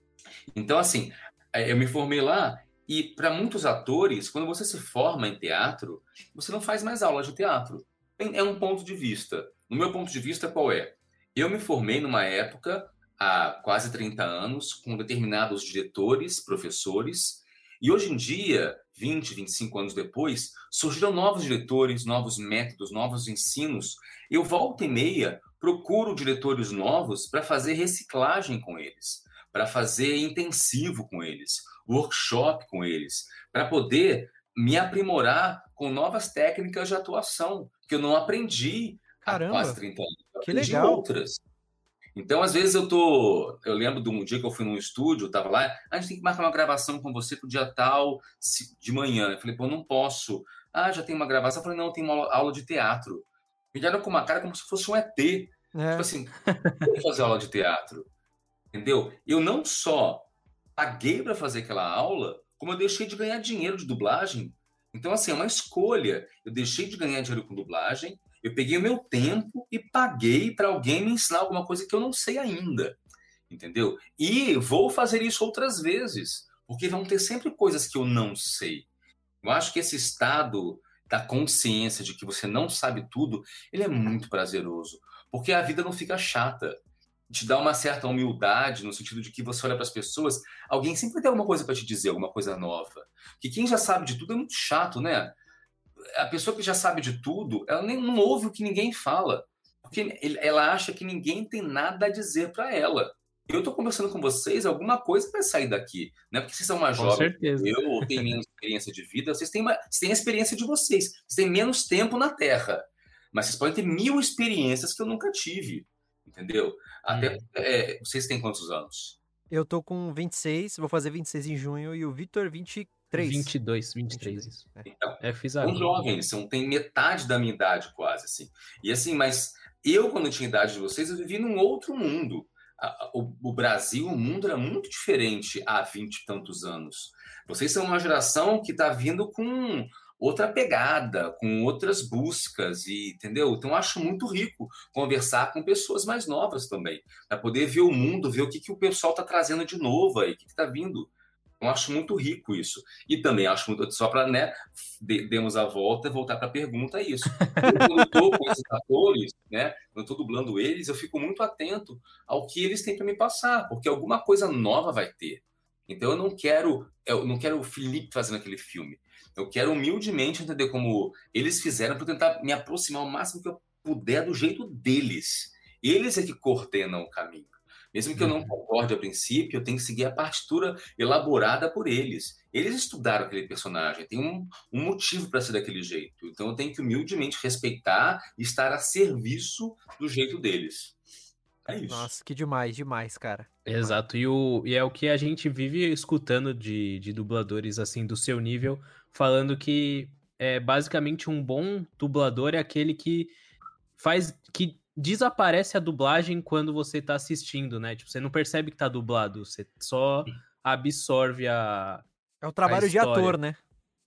Então, assim, é, eu me formei lá e para muitos atores, quando você se forma em teatro, você não faz mais aula de teatro. É um ponto de vista. No meu ponto de vista, qual é? Eu me formei numa época, há quase 30 anos, com determinados diretores, professores, e hoje em dia, 20, 25 anos depois, surgiram novos diretores, novos métodos, novos ensinos. Eu volta e meia procuro diretores novos para fazer reciclagem com eles, para fazer intensivo com eles, workshop com eles, para poder me aprimorar com novas técnicas de atuação que eu não aprendi Caramba, há quase 30 anos. Eu que legal. outras. Então, às vezes eu tô. Eu lembro de um dia que eu fui num estúdio, tava lá, a gente tem que marcar uma gravação com você pro dia tal de manhã. Eu falei, pô, não posso. Ah, já tem uma gravação. Eu falei, não, tem uma aula de teatro. Me deram com uma cara como se fosse um ET. É. Tipo assim, vou fazer aula de teatro. Entendeu? Eu não só paguei para fazer aquela aula, como eu deixei de ganhar dinheiro de dublagem. Então, assim, é uma escolha. Eu deixei de ganhar dinheiro com dublagem eu peguei o meu tempo e paguei para alguém me ensinar alguma coisa que eu não sei ainda. Entendeu? E vou fazer isso outras vezes, porque vão ter sempre coisas que eu não sei. Eu acho que esse estado da consciência de que você não sabe tudo, ele é muito prazeroso, porque a vida não fica chata. Te dá uma certa humildade no sentido de que você olha para as pessoas, alguém sempre tem alguma coisa para te dizer, alguma coisa nova. Que quem já sabe de tudo é muito chato, né? a pessoa que já sabe de tudo, ela nem não ouve o que ninguém fala, porque ela acha que ninguém tem nada a dizer para ela. Eu estou conversando com vocês, alguma coisa vai sair daqui, né? Porque vocês são mais jovens eu, ou têm menos experiência de vida, vocês têm, uma, vocês têm a experiência de vocês, vocês têm menos tempo na Terra, mas vocês podem ter mil experiências que eu nunca tive, entendeu? Até hum. é, vocês têm quantos anos? Eu tô com 26, vou fazer 26 em junho, e o Vitor 24. 3. 22, 23, isso. É. Então, é, fiz são jovens, são, tem metade da minha idade quase, assim. E assim, mas eu, quando tinha idade de vocês, eu vivi num outro mundo. O, o Brasil, o mundo era muito diferente há 20 e tantos anos. Vocês são uma geração que está vindo com outra pegada, com outras buscas, e entendeu? Então acho muito rico conversar com pessoas mais novas também, para poder ver o mundo, ver o que, que o pessoal está trazendo de novo aí, o que está vindo. Eu acho muito rico isso. E também acho muito, só para, né, demos a volta e voltar para a pergunta, é isso. Eu, estou com esses atores, né, quando estou dublando eles, eu fico muito atento ao que eles têm para me passar, porque alguma coisa nova vai ter. Então eu não quero, eu não quero o Felipe fazendo aquele filme. Eu quero humildemente entender como eles fizeram para tentar me aproximar o máximo que eu puder do jeito deles. Eles é que coordenam o caminho. Mesmo que eu não uhum. concorde a princípio, eu tenho que seguir a partitura elaborada por eles. Eles estudaram aquele personagem, tem um, um motivo para ser daquele jeito. Então eu tenho que humildemente respeitar e estar a serviço do jeito deles. É isso. Nossa, que demais, demais, cara. Exato, e, o, e é o que a gente vive escutando de, de dubladores assim do seu nível, falando que é basicamente um bom dublador é aquele que faz que desaparece a dublagem quando você tá assistindo, né? Tipo, você não percebe que tá dublado, você só absorve a. É o trabalho de ator, né?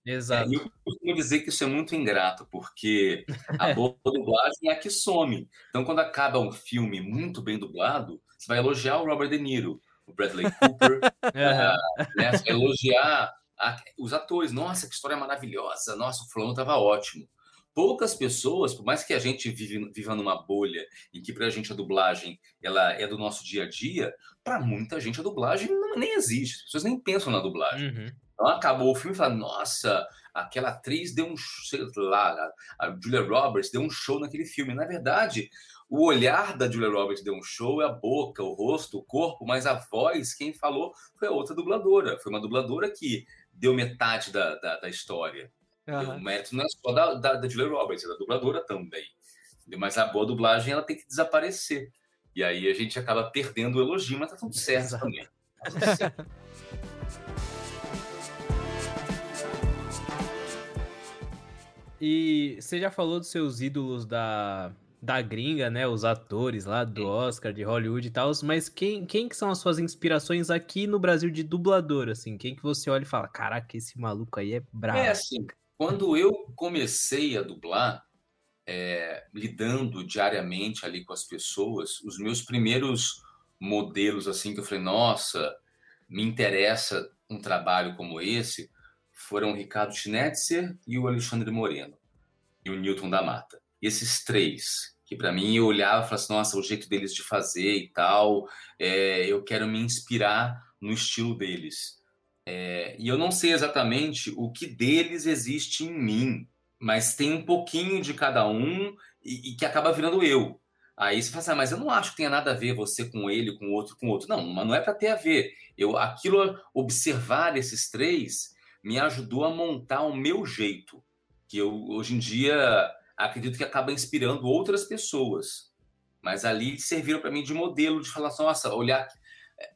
Exato. É, eu costumo dizer que isso é muito ingrato, porque a boa dublagem é a que some. Então, quando acaba um filme muito bem dublado, você vai elogiar o Robert De Niro, o Bradley Cooper, uh, né? você vai elogiar a, os atores. Nossa, que história maravilhosa! Nossa, o fulano estava ótimo poucas pessoas, por mais que a gente vive, viva numa bolha em que para a gente a dublagem ela é do nosso dia a dia, para muita gente a dublagem não, nem existe. As pessoas nem pensam na dublagem. Uhum. Então acabou o filme e fala, nossa, aquela atriz deu um, sei lá, a Julia Roberts deu um show naquele filme. Na verdade, o olhar da Julia Roberts deu um show, é a boca, o rosto, o corpo, mas a voz, quem falou foi a outra dubladora. Foi uma dubladora que deu metade da, da, da história. Uhum. O mérito não é só da, da, da Julia Roberts, é da dubladora também. Mas a boa dublagem ela tem que desaparecer. E aí a gente acaba perdendo o elogio, mas tá tudo certo Exato. também. Tá certo. E você já falou dos seus ídolos da, da gringa, né? Os atores lá do Oscar, de Hollywood e tal, mas quem, quem que são as suas inspirações aqui no Brasil de dublador, assim? Quem que você olha e fala, caraca, esse maluco aí é brabo. É assim, quando eu comecei a dublar, é, lidando diariamente ali com as pessoas, os meus primeiros modelos, assim, que eu falei, nossa, me interessa um trabalho como esse, foram o Ricardo Schnetzer e o Alexandre Moreno, e o Newton da Mata. E esses três, que para mim eu olhava e falava assim, nossa, o jeito deles de fazer e tal, é, eu quero me inspirar no estilo deles. É, e eu não sei exatamente o que deles existe em mim, mas tem um pouquinho de cada um e, e que acaba virando eu. Aí você fala assim, ah, mas eu não acho que tenha nada a ver você com ele, com outro, com outro. Não, mas não é para ter a ver. Eu, aquilo, observar esses três, me ajudou a montar o meu jeito, que eu hoje em dia acredito que acaba inspirando outras pessoas. Mas ali serviram para mim de modelo, de falar assim, nossa, olhar,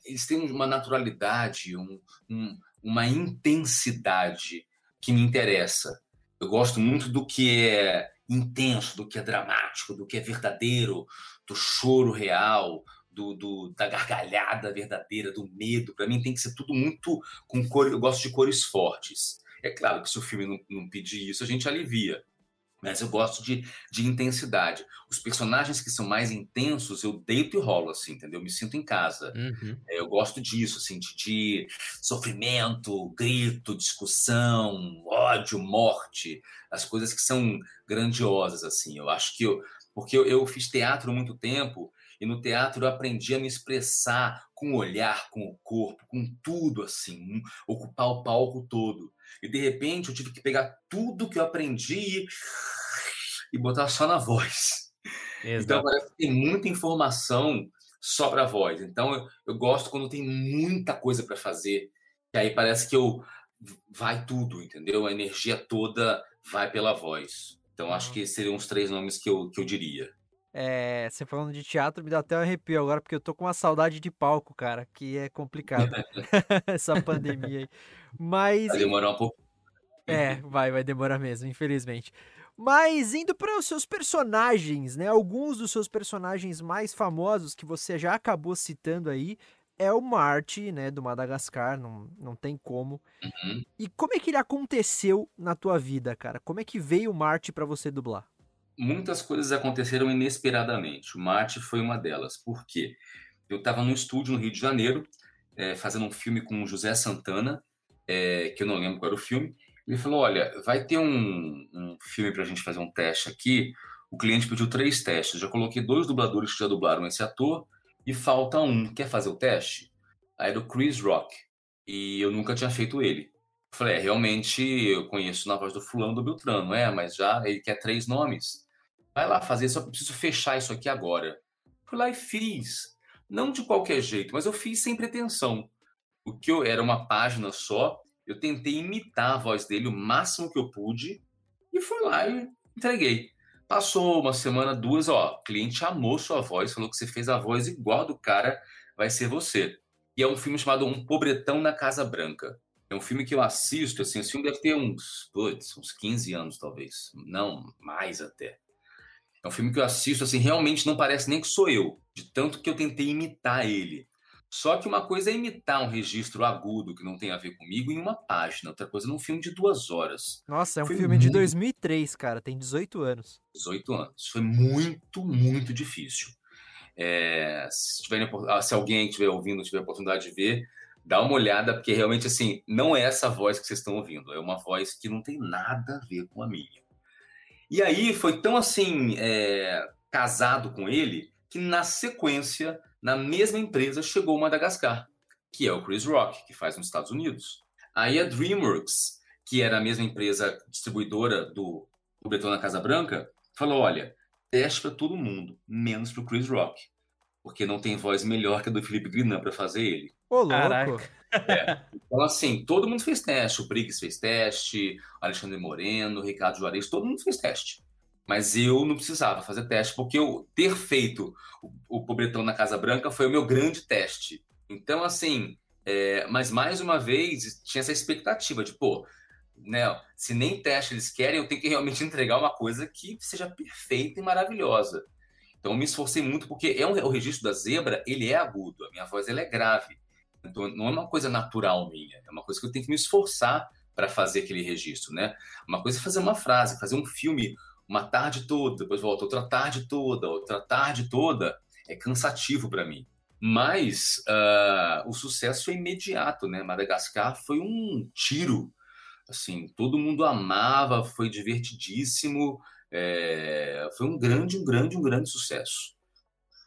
eles têm uma naturalidade, um, um, uma intensidade que me interessa. Eu gosto muito do que é intenso, do que é dramático, do que é verdadeiro, do choro real, do, do, da gargalhada verdadeira, do medo. Para mim tem que ser tudo muito com cor. Eu gosto de cores fortes. É claro que se o filme não, não pedir isso, a gente alivia. Mas eu gosto de, de intensidade. Os personagens que são mais intensos, eu deito e rolo, assim, entendeu? Eu me sinto em casa. Uhum. É, eu gosto disso, assim, de, de, sofrimento, grito, discussão, ódio, morte, as coisas que são grandiosas, assim. Eu acho que eu. Porque eu, eu fiz teatro muito tempo e no teatro eu aprendi a me expressar com o olhar, com o corpo, com tudo assim, ocupar o palco todo. E de repente eu tive que pegar tudo que eu aprendi e botar só na voz. Exato. Então parece que tem muita informação só para voz. Então eu, eu, gosto quando tem muita coisa para fazer, que aí parece que eu vai tudo, entendeu? A energia toda vai pela voz. Então acho que seriam os três nomes que eu, que eu diria. É, você falando de teatro me dá até um arrepio agora, porque eu tô com uma saudade de palco, cara, que é complicado. Essa pandemia aí. Mas. Vai demorar um pouco. É, vai, vai demorar mesmo, infelizmente. Mas indo para os seus personagens, né? Alguns dos seus personagens mais famosos que você já acabou citando aí é o Marty, né, do Madagascar, não, não tem como. Uhum. E como é que ele aconteceu na tua vida, cara? Como é que veio o Marty para você dublar? muitas coisas aconteceram inesperadamente. O Marte foi uma delas. Por quê? Eu estava no estúdio no Rio de Janeiro, é, fazendo um filme com o José Santana, é, que eu não lembro qual era o filme. Ele falou: Olha, vai ter um, um filme para a gente fazer um teste aqui. O cliente pediu três testes. Já coloquei dois dubladores que já dublaram esse ator e falta um. Quer fazer o teste? Aí era o Chris Rock. E eu nunca tinha feito ele. Falei: é, realmente eu conheço na voz do Fulano do Beltrano, é, mas já ele quer três nomes vai lá fazer, só preciso fechar isso aqui agora. Fui lá e fiz. Não de qualquer jeito, mas eu fiz sem pretensão. O que eu era uma página só, eu tentei imitar a voz dele o máximo que eu pude e fui lá e entreguei. Passou uma semana, duas, ó, cliente amou sua voz, falou que você fez a voz igual do cara, vai ser você. E é um filme chamado Um Pobretão na Casa Branca. É um filme que eu assisto, assim, esse filme deve ter uns, putz, uns 15 anos, talvez. Não, mais até. É um filme que eu assisto, assim, realmente não parece nem que sou eu, de tanto que eu tentei imitar ele. Só que uma coisa é imitar um registro agudo que não tem a ver comigo em uma página, outra coisa é num filme de duas horas. Nossa, é um Foi filme muito... de 2003, cara, tem 18 anos. 18 anos. Foi muito, muito difícil. É, se, tiver, ah, se alguém estiver ouvindo, tiver a oportunidade de ver, dá uma olhada, porque realmente, assim, não é essa voz que vocês estão ouvindo, é uma voz que não tem nada a ver com a minha. E aí foi tão assim é, casado com ele que na sequência, na mesma empresa, chegou o Madagascar, que é o Chris Rock, que faz nos Estados Unidos. Aí a DreamWorks, que era a mesma empresa distribuidora do O Beton na Casa Branca, falou: olha, teste para todo mundo, menos para o Chris Rock. Porque não tem voz melhor que a do Felipe Grinan para fazer ele. Ô, louco. Caraca. É. Então, assim, todo mundo fez teste. O Briggs fez teste, Alexandre Moreno, Ricardo Juarez, todo mundo fez teste. Mas eu não precisava fazer teste, porque eu ter feito o, o Pobretão na Casa Branca foi o meu grande teste. Então, assim, é, mas mais uma vez tinha essa expectativa de, pô, né, se nem teste eles querem, eu tenho que realmente entregar uma coisa que seja perfeita e maravilhosa. Então eu me esforcei muito porque é um, o registro da zebra, ele é agudo, a minha voz ela é grave. Então não é uma coisa natural minha, é uma coisa que eu tenho que me esforçar para fazer aquele registro, né? Uma coisa é fazer uma frase, fazer um filme uma tarde toda, depois volta outra tarde toda, outra tarde toda, é cansativo para mim. Mas uh, o sucesso foi imediato, né? Madagascar foi um tiro, assim, todo mundo amava, foi divertidíssimo, é, foi um grande, um grande, um grande sucesso.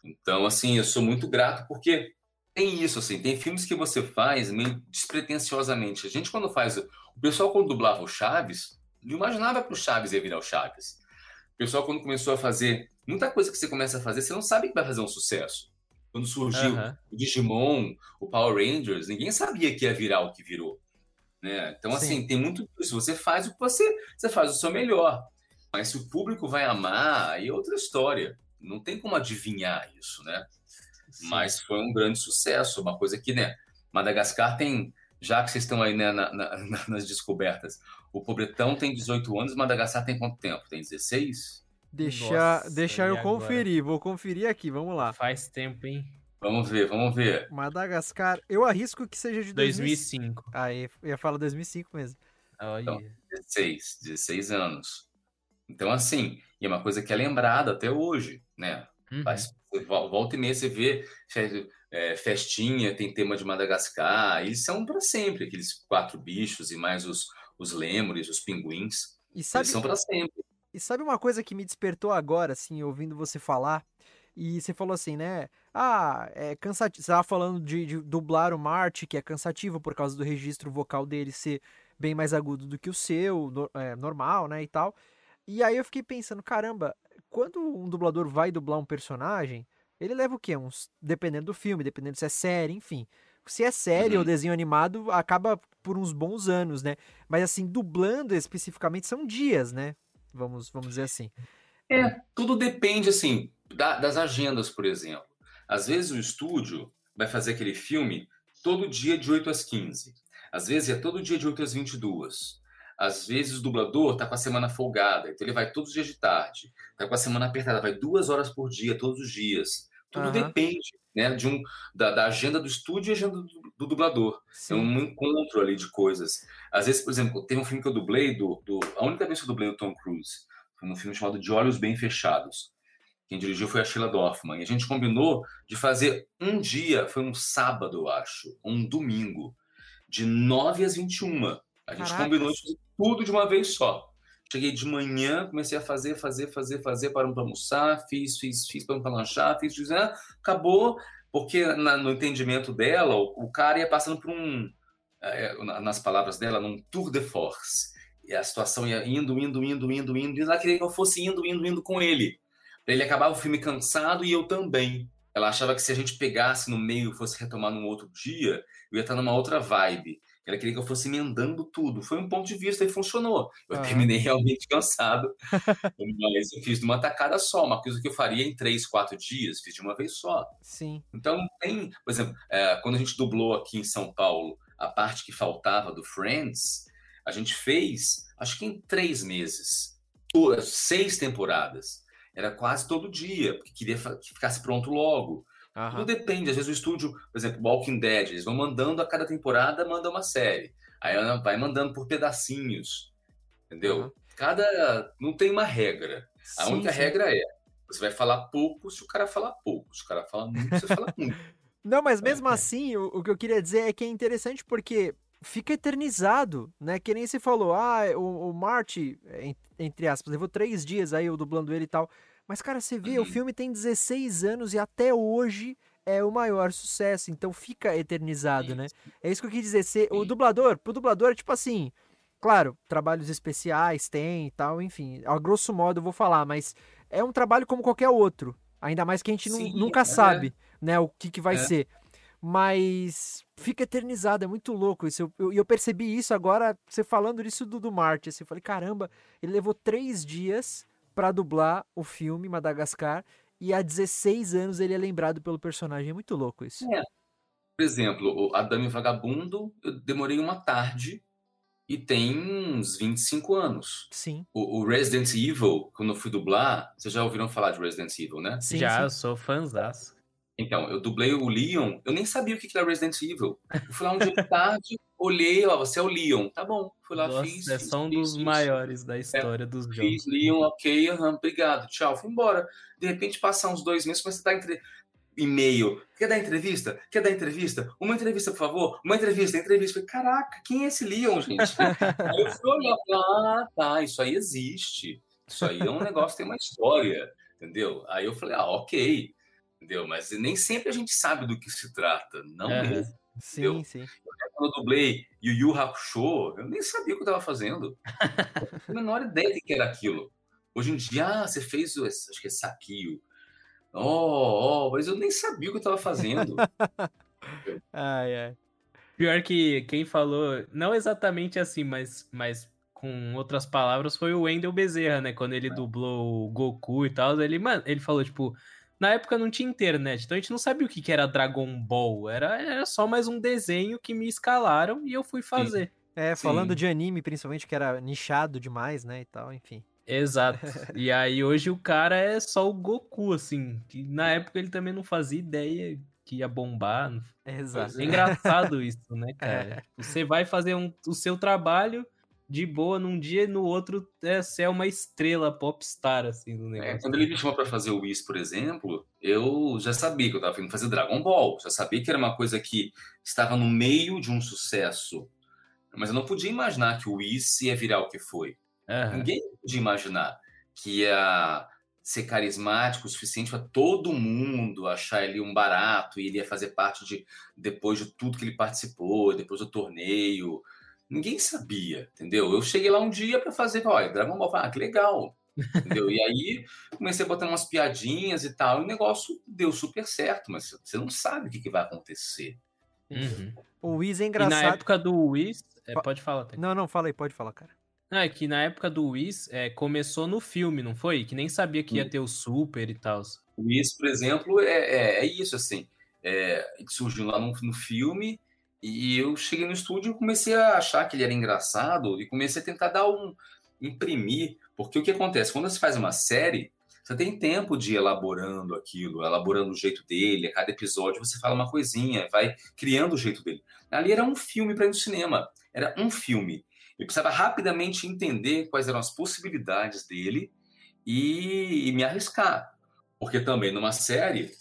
Então, assim, eu sou muito grato porque tem isso, assim, tem filmes que você faz meio despretensiosamente. A gente, quando faz. O pessoal, quando dublava o Chaves, não imaginava que o Chaves ia virar o Chaves. O pessoal, quando começou a fazer. Muita coisa que você começa a fazer, você não sabe que vai fazer um sucesso. Quando surgiu o Digimon, o Power Rangers, ninguém sabia que ia virar o que virou. Né? Então, assim, Sim. assim, tem muito isso. Você faz o que você, você faz o seu melhor. Mas se o público vai amar, aí é outra história. Não tem como adivinhar isso, né? Mas foi um grande sucesso, uma coisa que, né? Madagascar tem, já que vocês estão aí né, na, na, nas descobertas, o Pobretão tem 18 anos, Madagascar tem quanto tempo? Tem 16? Deixa, Nossa, deixa eu conferir, vou conferir aqui, vamos lá. Faz tempo, hein? Vamos ver, vamos ver. Madagascar, eu arrisco que seja de 2005. 2005. Ah, eu ia falar 2005 mesmo. Então, 16, 16 anos. Então, assim, e é uma coisa que é lembrada até hoje, né? Uhum. Faz, volta e meia você vê é, festinha, tem tema de Madagascar, eles são para sempre, aqueles quatro bichos e mais os, os lêmures, os pinguins. E sabe, eles são para sempre. E sabe uma coisa que me despertou agora, assim, ouvindo você falar? E você falou assim, né? Ah, é cansativo. Você estava falando de, de, dublar o Marte, que é cansativo por causa do registro vocal dele ser bem mais agudo do que o seu, no, é, normal, né? E tal. E aí eu fiquei pensando, caramba, quando um dublador vai dublar um personagem, ele leva o quê? Uns, dependendo do filme, dependendo se é série, enfim. Se é série uhum. ou desenho animado, acaba por uns bons anos, né? Mas assim, dublando especificamente são dias, né? Vamos, vamos dizer assim. É, tudo depende, assim, da, das agendas, por exemplo. Às vezes o estúdio vai fazer aquele filme todo dia de 8 às 15. Às vezes é todo dia de 8 às 22. Às vezes o dublador está com a semana folgada, então ele vai todos os dias de tarde. Está com a semana apertada, vai duas horas por dia, todos os dias. Tudo uhum. depende né, de um, da, da, agenda do estúdio e agenda do, do dublador. Sim. É um encontro ali de coisas. Às vezes, por exemplo, tem um filme que eu dublei, do, do a única vez que eu dublei o Tom Cruise, foi um filme chamado De Olhos Bem Fechados. Quem dirigiu foi a Sheila Dorfman. E a gente combinou de fazer um dia, foi um sábado, eu acho, um domingo, de 9 às 21. A gente Caraca. combinou de fazer tudo de uma vez só. Cheguei de manhã, comecei a fazer, fazer, fazer, fazer, paramos para almoçar, fiz, fiz, fiz, paramos para lanchar, fiz, fiz, ah, acabou, porque na, no entendimento dela, o, o, cara ia passando por um, é, nas palavras dela, num tour de force. E a situação ia indo, indo, indo, indo, indo, e ela queria que eu fosse indo, indo, indo com ele. Ele acabava o filme cansado e eu também. Ela achava que se a gente pegasse no meio e fosse retomar num outro dia, eu ia estar numa outra vibe. Ela queria que eu fosse emendando tudo. Foi um ponto de vista e funcionou. Eu ah. terminei realmente cansado, mas eu fiz de uma tacada só, uma coisa que eu faria em três, quatro dias, fiz de uma vez só. Sim. Então, tem, por exemplo, é, quando a gente dublou aqui em São Paulo a parte que faltava do Friends, a gente fez, acho que em três meses, seis temporadas. Era quase todo dia, porque queria que ficasse pronto logo. Uhum. Tudo depende. Às vezes o estúdio, por exemplo, Walking Dead, eles vão mandando a cada temporada, manda uma série. Aí ela vai mandando por pedacinhos. Entendeu? Uhum. Cada. Não tem uma regra. A sim, única sim. regra é: você vai falar pouco se o cara falar pouco. Se o cara falar muito, você fala muito. Não, mas mesmo é. assim, o, o que eu queria dizer é que é interessante porque fica eternizado, né? Que nem se falou, ah, o, o Marty, entre aspas, levou três dias aí eu dublando ele e tal. Mas, cara, você vê, uhum. o filme tem 16 anos e até hoje é o maior sucesso, então fica eternizado, né? É isso que eu quis dizer. Ser, o dublador, pro dublador é tipo assim. Claro, trabalhos especiais tem e tal, enfim. A grosso modo eu vou falar, mas é um trabalho como qualquer outro. Ainda mais que a gente Sim, nunca é. sabe, né, o que, que vai É. ser. Mas fica eternizado, é muito louco isso. Eu- eu- E eu, percebi isso agora, você falando isso do, do Marty. Assim, eu falei, caramba, ele levou três dias pra dublar o filme Madagascar e há 16 anos ele é lembrado pelo personagem. É muito louco isso. É. Por exemplo, o Adame Vagabundo, eu demorei uma tarde e tem uns 25 anos. Sim, O, o Resident Evil, quando eu fui dublar, vocês já ouviram falar de Resident Evil, né? sim, Já, sim. eu sou fãzaço. Então, eu dublei o Leon, eu nem sabia o que que era Resident Evil. Eu fui lá um dia de tarde, olhei, ó, você é o Leon, tá bom. Fui lá, Nossa, fiz. é só um dos fiz, maiores da história dos jogos. Fiz, Leon, ok, aham, obrigado, tchau, fui embora. De repente, passar uns dois meses, começa a dar entre... e-mail. Quer dar entrevista? Quer dar entrevista? Uma entrevista, por favor? Uma entrevista, entrevista. Falei, caraca, quem é esse Leon, gente? aí eu fui olhar, falei, ah, tá, isso aí existe. Isso aí é um negócio, tem uma história, entendeu? Aí eu falei, ah, ok, entendeu? Mas nem sempre a gente sabe do que se trata, não Aham. mesmo. Sim, Eu- sim. Quando eu dublei Yu Yu Hakusho, eu nem sabia o que eu estava fazendo. Eu tinha a menor ideia do que era aquilo. Hoje em dia, ah, você fez o. Acho que é Sakio. Oh, oh, mas eu nem sabia o que eu estava fazendo. Ai, ai. Pior que quem falou, não exatamente assim, mas, mas com outras palavras, foi o Wendel Bezerra, né? Quando ele dublou o Goku e tal, ele, mano, ele falou, tipo, na época não tinha internet, então a gente não sabia o que que era Dragon Ball. Era, era só mais um desenho que me escalaram e eu fui fazer. É, falando Sim. de anime, principalmente, que era nichado demais, né, e tal, enfim. Exato. E aí hoje o cara é só o Goku, assim. Que na época ele também não fazia ideia que ia bombar. Exato. É engraçado isso, né, cara? Você vai fazer um- o seu trabalho de boa num dia e no outro é, você é uma estrela popstar, assim, do É, negócio. quando ele me chamou para fazer o Whis, por exemplo, eu já sabia que eu estava indo fazer Dragon Ball. Já sabia que era uma coisa que estava no meio de um sucesso. Mas eu não podia imaginar que o Whis ia virar o que foi. Aham. Ninguém podia imaginar que ia ser carismático o suficiente para todo mundo achar ele um barato e ele ia fazer parte de depois de tudo que ele participou, depois do torneio. Ninguém sabia, entendeu? Eu cheguei lá um dia para fazer, olha, Dragon Ball, ah, que legal, entendeu? E aí comecei a botar umas piadinhas e tal, e o negócio deu super certo, mas você não sabe o que, que vai acontecer. Uhum. O Wiz é E na engraçado. época do Whis, é, pode falar, Tec. Não, não, fala aí, pode falar, cara. Não, é que na época do Whis é, começou no filme, não foi? Que nem sabia que ia Sim. ter o Super e tal. O Whis, por exemplo, é, é, é isso, assim. É, ele surgiu lá no, no filme e eu cheguei no estúdio e comecei a achar que ele era engraçado e comecei a tentar dar um... imprimir, porque o que acontece? Quando você faz uma série, você tem tempo de ir elaborando aquilo, elaborando o jeito dele, a cada episódio você fala uma coisinha, vai criando o jeito dele. Ali era um filme para ir no cinema, era um filme. Eu precisava rapidamente entender quais eram as possibilidades dele e, e me arriscar. Porque também numa série,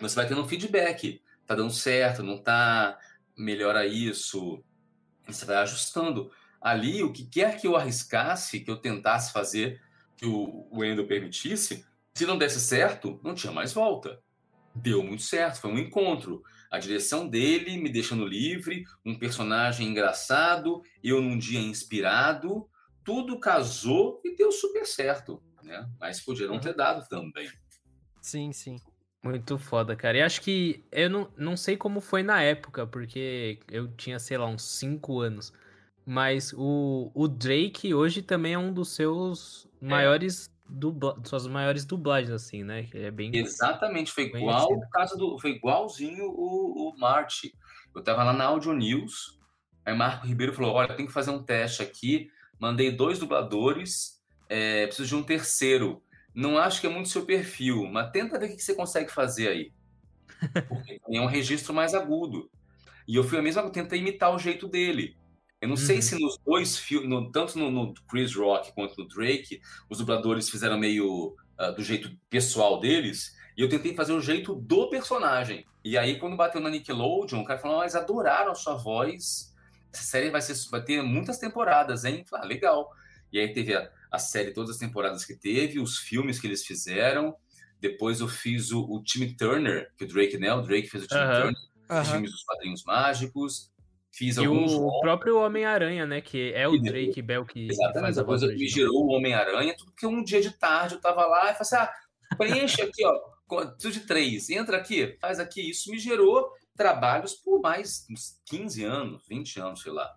você vai tendo um feedback. Tá dando certo, não tá? Melhora isso. Você vai ajustando. Ali, o que quer que eu arriscasse, que eu tentasse fazer, que o Wendel permitisse, se não desse certo, não tinha mais volta. Deu muito certo, foi um encontro. A direção dele me deixando livre, um personagem engraçado, eu num dia inspirado, tudo casou e deu super certo, né? Mas podia não ter dado também. Sim, sim. Muito foda, cara. E acho que eu não, não sei como foi na época, porque eu tinha, sei lá, uns 5 anos. Mas o, o Drake hoje também é um dos seus maiores dubla, suas maiores dublagens, assim, né? Que é bem. Exatamente, foi igual o caso do. Foi igualzinho o, o Marty. Eu tava lá na Audio News, aí Marco Ribeiro falou: olha, tem que fazer um teste aqui. Mandei dois dubladores, é, preciso de um terceiro. Não acho que é muito seu perfil, mas tenta ver o que você consegue fazer aí. Porque é um registro mais agudo. E eu fui a mesma coisa, tentei imitar o jeito dele. Eu não sei Uhum. se nos dois filmes, tanto no, no Chris Rock quanto no Drake, os dubladores fizeram meio ah, do jeito pessoal deles, e eu tentei fazer o jeito do personagem. E aí, quando bateu na Nickelodeon, o cara falou: "Ah, mas adoraram a sua voz. Essa série vai, ser, vai ter muitas temporadas, hein? Falei, ah, legal. E aí teve a, a série, todas as temporadas que teve, os filmes que eles fizeram. Depois eu fiz o, o time Turner, que o Drake, né? O Drake fez o time Aham. Turner, os filmes dos Padrinhos Mágicos. Fiz E alguns o jogos. próprio Homem-Aranha, né? Que é o E depois- Drake Bell que, que Exatamente, faz a depois voz me gerou o Homem-Aranha, tudo que um dia de tarde eu tava lá e falei assim: ah, preenche aqui, ó, tudo de três, entra aqui, faz aqui. Isso me gerou trabalhos por mais uns 15 anos, 20 anos, sei lá.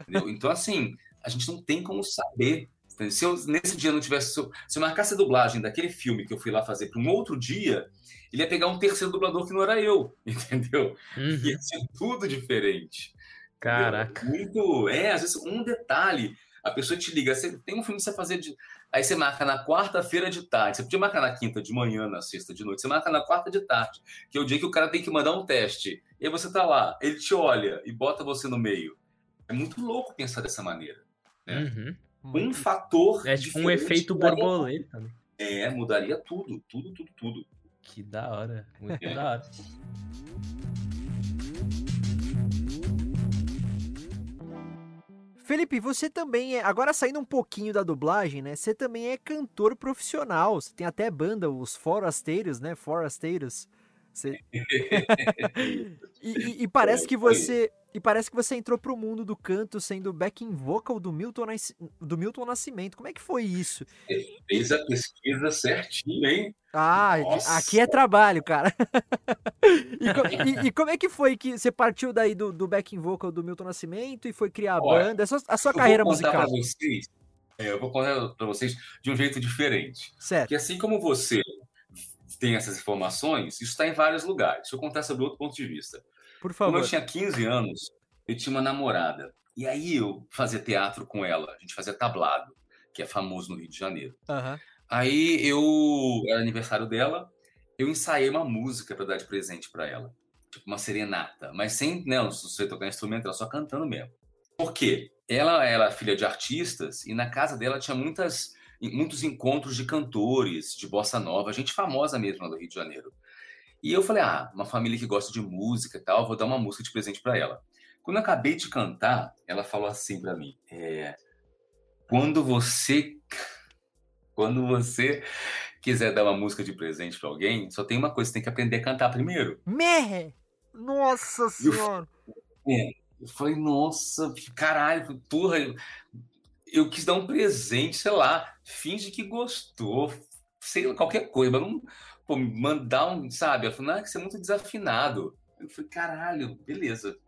Entendeu? Então, assim, a gente não tem como saber. Se eu, nesse dia não tivesse. Se eu, se eu marcasse a dublagem daquele filme que eu fui lá fazer para um outro dia, ele ia pegar um terceiro dublador que não era eu, entendeu? Uhum. Ia ser tudo diferente. Caraca. Muito. É, às vezes um detalhe. A pessoa te liga, você tem um filme que você fazer de. Aí você marca na quarta-feira de tarde. Você podia marcar na quinta de manhã, na sexta de noite. Você marca na quarta de tarde, que é o dia que o cara tem que mandar um teste. E aí você tá lá, ele te olha e bota você no meio. É muito louco pensar dessa maneira. É. Uhum. Um fator. É tipo um efeito borboleta, né? É, mudaria tudo, tudo, tudo, tudo. Que da hora. Muito É. da hora. Felipe, você também é. Agora saindo um pouquinho da dublagem, né? Você também é cantor profissional. Você tem até banda, os Forasteiros, né? Forasteiros. Você... e, e- e parece que você. E parece que você entrou pro mundo do canto sendo backing vocal do Milton, do Milton Nascimento. Como é que foi isso? Fez a pesquisa certinho, hein? Ah, Nossa. aqui é trabalho, cara. e, e- e como é que foi que você partiu daí do, do backing vocal do Milton Nascimento e foi criar a Olha, banda? A sua, a sua carreira musical. vocês. é, eu vou contar para vocês de um jeito diferente. Certo. Porque assim como você tem essas informações, isso está em vários lugares. Deixa eu contar sobre outro ponto de vista. Por Quando favor. eu tinha 15 anos, eu tinha uma namorada. E aí eu fazia teatro com ela. A gente fazia tablado, que é famoso no Rio de Janeiro. Aham. Aí eu. Era aniversário dela, eu ensaiei uma música para dar de presente para ela. Tipo uma serenata. Mas sem, né, não sei tocar instrumento, ela só cantando mesmo. Por quê? Ela era filha de artistas e na casa dela tinha muitas, muitos encontros de cantores, de bossa nova, gente famosa mesmo lá do Rio de Janeiro. E eu falei, ah, uma família que gosta de música e tal, vou dar uma música de presente para ela. Quando eu acabei de cantar, ela falou assim para mim: é, quando você quando você quiser dar uma música de presente para alguém, só tem uma coisa, você tem que aprender a cantar primeiro. Merre! Nossa senhora! Eu falei, nossa, caralho, porra, eu, eu quis dar um presente, sei lá, finge que gostou, sei lá, qualquer coisa, mas não, pô, mandar um, sabe? Ela falou, não, é que você é muito desafinado. Eu falei, caralho, beleza.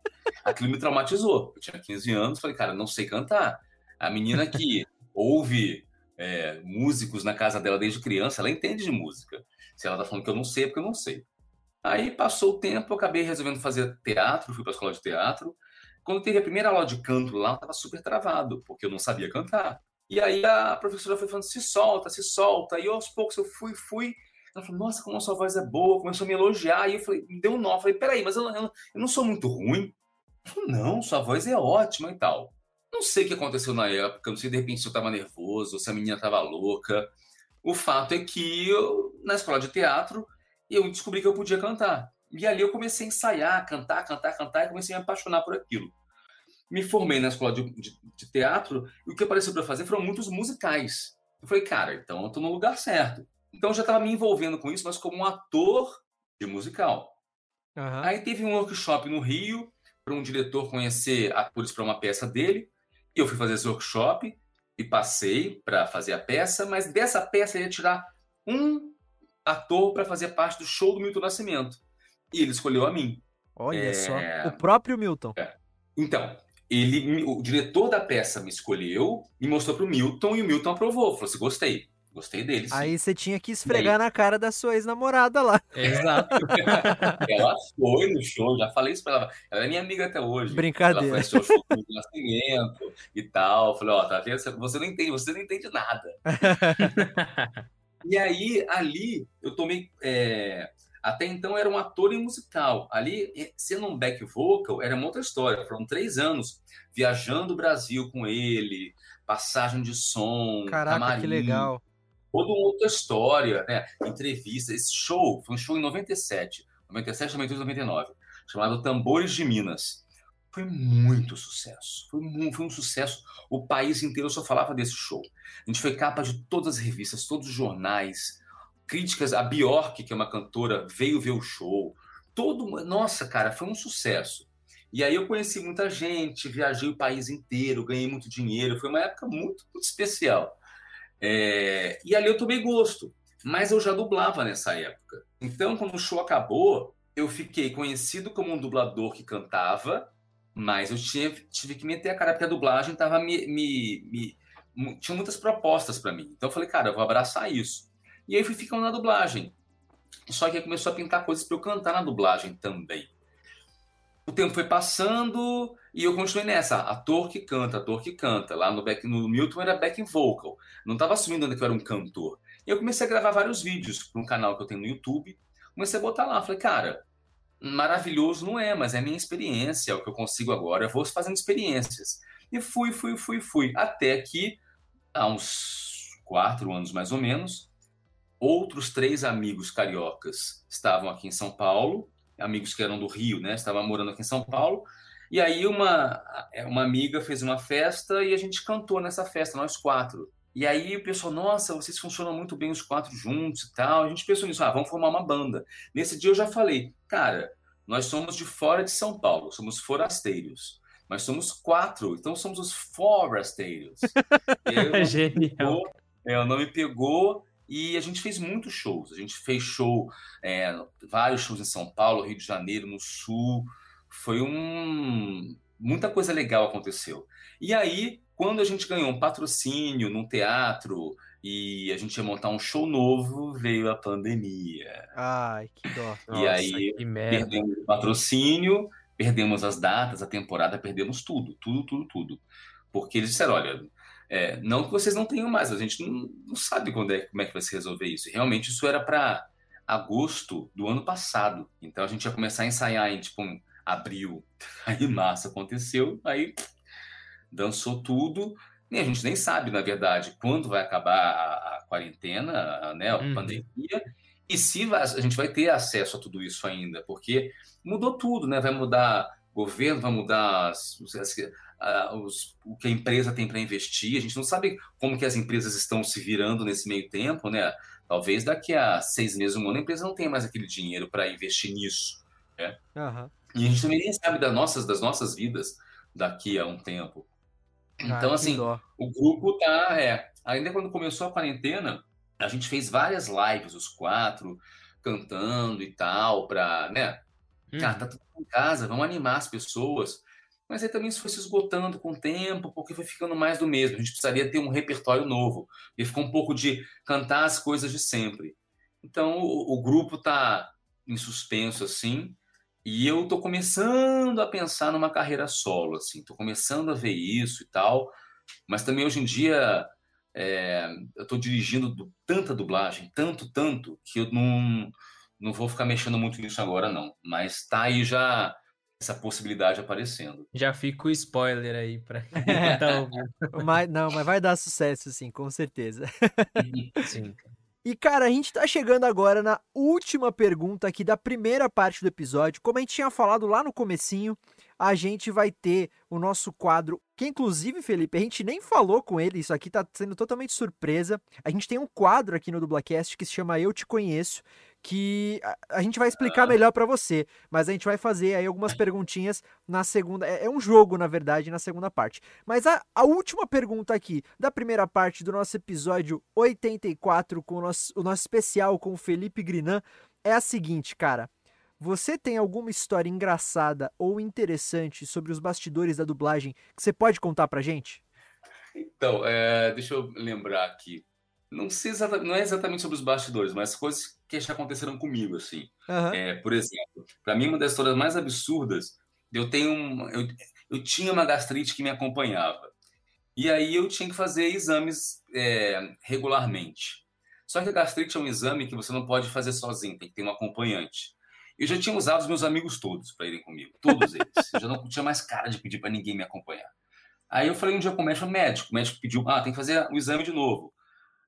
Aquilo me traumatizou. Eu tinha 15 anos, falei, cara, não sei cantar. A menina que ouve é, músicos na casa dela desde criança, ela entende de música. Se ela tá falando que eu não sei, é porque eu não sei. Aí passou o tempo, eu acabei resolvendo fazer teatro, fui para a escola de teatro. Quando teve a primeira aula de canto lá, eu tava super travado, porque eu não sabia cantar. E aí a professora foi falando, se solta, se solta. E aos poucos eu fui, fui. Ela falou, nossa, como a sua voz é boa, começou a me elogiar. E eu falei, me deu um nó. Eu falei, peraí, mas eu, eu, eu não sou muito ruim. Falou, não, sua voz é ótima e tal. Não sei o que aconteceu na época, não sei de repente se eu tava nervoso, se a menina tava louca. O fato é que eu, na escola de teatro, eu descobri que eu podia cantar. E ali eu comecei a ensaiar, cantar, cantar, cantar, e comecei a me apaixonar por aquilo. Me formei na escola de, de, de teatro, e o que apareceu para fazer foram muitos musicais. Eu falei, cara, então eu tô no lugar certo. Então eu já estava me envolvendo com isso, mas como um ator de musical. Aham. Aí teve um workshop no Rio, para um diretor conhecer atores para uma peça dele. E eu fui fazer esse workshop e passei para fazer a peça, mas dessa peça eu ia tirar um ator para fazer parte do show do Milton Nascimento. E ele escolheu a mim. Olha É. só. O próprio Milton. Então, ele, o diretor da peça me escolheu, me mostrou pro Milton e o Milton aprovou. Falou assim: gostei, gostei dele. sim." Aí você tinha que esfregar na cara da sua ex-namorada lá. Exato. Ela foi no show, já falei isso pra ela. Ela é minha amiga até hoje. Ela foi Brincadeira. ao show do Nascimento e tal. Eu Falei, ó, tá vendo? Você não entende, você não entende nada. E aí, ali, eu tomei. é, Até então era um ator em musical. Ali, eh, sendo um back vocal, era uma outra história. Foram três anos viajando o Brasil com ele, passagem de som, Caraca, camarim, que legal. Toda uma outra história, né? Entrevista. Esse show foi um show em 97, 97, 98, 99, chamado Tambores de Minas. Foi muito sucesso. Foi, mu- foi um sucesso. O país inteiro só falava desse show. A gente foi capa de todas as revistas, todos os jornais, críticas. A Bjork, que é uma cantora, veio ver o show. Todo, nossa, cara, foi um sucesso. E aí eu conheci muita gente, viajei o país inteiro, ganhei muito dinheiro. Foi uma época muito, muito especial. É... E ali eu tomei gosto. Mas eu já dublava nessa época. Então, quando o show acabou, eu fiquei conhecido como um dublador que cantava, mas eu tinha, tive que meter a cara, porque a dublagem tava me, me, me tinha muitas propostas para mim. Então eu falei, cara, eu vou abraçar isso. E aí fui ficando na dublagem. Só que aí começou a pintar coisas para eu cantar na dublagem também. O tempo foi passando e eu continuei nessa, ator que canta, ator que canta. Lá no, back, no Milton era backing vocal. Não estava assumindo onde que eu era um cantor. E eu comecei a gravar vários vídeos para um canal que eu tenho no YouTube. Comecei a botar lá. Falei, cara, maravilhoso não é, mas é minha experiência, é o que eu consigo agora. Eu vou fazendo experiências. E fui, fui, fui, fui. Até que, há uns quatro anos mais ou menos, outros três amigos cariocas estavam aqui em São Paulo, amigos que eram do Rio, né? Estavam morando aqui em São Paulo. E aí uma, uma amiga fez uma festa e a gente cantou nessa festa, nós quatro. E aí o pessoal, nossa, vocês funcionam muito bem os quatro juntos e tal. A gente pensou nisso, ah, vamos formar uma banda. Nesse dia eu já falei, cara, nós somos de fora de São Paulo, somos forasteiros. Mas somos quatro, então somos os forasteiros. Genial. é, o nome pegou e a gente fez muitos shows. A gente fez show, é, vários shows em São Paulo, Rio de Janeiro, no Sul. Foi um. Muita coisa legal aconteceu. E aí, quando a gente ganhou um patrocínio num teatro e a gente ia montar um show novo, veio a pandemia. Ai, que dó. E Nossa, aí perdemos o patrocínio, perdemos as datas, a temporada, perdemos tudo, tudo, tudo, tudo. Porque eles disseram, olha, é, não que vocês não tenham mais, a gente não, não sabe quando é, como é que vai se resolver isso. E realmente isso era para agosto do ano passado. Então a gente ia começar a ensaiar em tipo um abril. Aí março aconteceu, aí dançou tudo. E a gente nem sabe, na verdade, quando vai acabar a, a quarentena, né, a uhum. pandemia, e se vai, a gente vai ter acesso a tudo isso ainda, porque mudou tudo, né? Vai mudar governo, vai mudar as, as, as, o que a empresa tem para investir. A gente não sabe como que as empresas estão se virando nesse meio tempo, né? Talvez daqui a seis meses, um ano, a empresa não tenha mais aquele dinheiro para investir nisso. Né? Uhum. E a gente também nem sabe das nossas, das nossas vidas daqui a um tempo. Então, assim, o grupo tá. É, ainda quando começou a quarentena, a gente fez várias lives, os quatro, cantando e tal, pra, né? Hum. Cara, tá tudo em casa, vamos animar as pessoas. Mas aí também isso foi se esgotando com o tempo, porque foi ficando mais do mesmo. A gente precisaria ter um repertório novo. E ficou um pouco de cantar as coisas de sempre. Então o, o grupo tá em suspenso, assim. E eu tô começando a pensar numa carreira solo, assim, tô começando a ver isso e tal, mas também hoje em dia é, eu tô dirigindo do, tanta dublagem, tanto, tanto, que eu não, não vou ficar mexendo muito nisso agora, não. Mas tá aí já essa possibilidade aparecendo. Já fica o spoiler aí para tá mas, não, mas vai dar sucesso, sim, com certeza. sim. E cara, a gente tá chegando agora na última pergunta aqui da primeira parte do episódio. Como a gente tinha falado lá no comecinho, a gente vai ter o nosso quadro, que inclusive, Felipe, a gente nem falou com ele, isso aqui tá sendo totalmente surpresa. A gente tem um quadro aqui no Dublacast que se chama Eu Te Conheço, que a, gente vai explicar ah. melhor para você, mas a gente vai fazer aí algumas perguntinhas na segunda. É, é um jogo, na verdade, na segunda parte. Mas a, a, última pergunta aqui da primeira parte do nosso episódio 84, com o nosso, o nosso especial com o Felipe Grinan, é a seguinte, cara. Você tem alguma história engraçada ou interessante sobre os bastidores da dublagem que você pode contar pra gente? Então, é, deixa eu lembrar aqui não sei exatamente, não é exatamente sobre os bastidores, mas coisas que já aconteceram comigo, assim. Uhum. É, por exemplo, para mim, uma das histórias mais absurdas, eu tenho um, eu, eu tinha uma gastrite que me acompanhava. E aí eu tinha que fazer exames é, regularmente. Só que a gastrite é um exame que você não pode fazer sozinho, tem que ter um acompanhante. Eu já tinha usado os meus amigos todos para irem comigo, todos eles. Eu já não tinha mais cara de pedir para ninguém me acompanhar. Aí eu falei um dia com o médico, o médico, o médico pediu, ah, tem que fazer o exame de novo.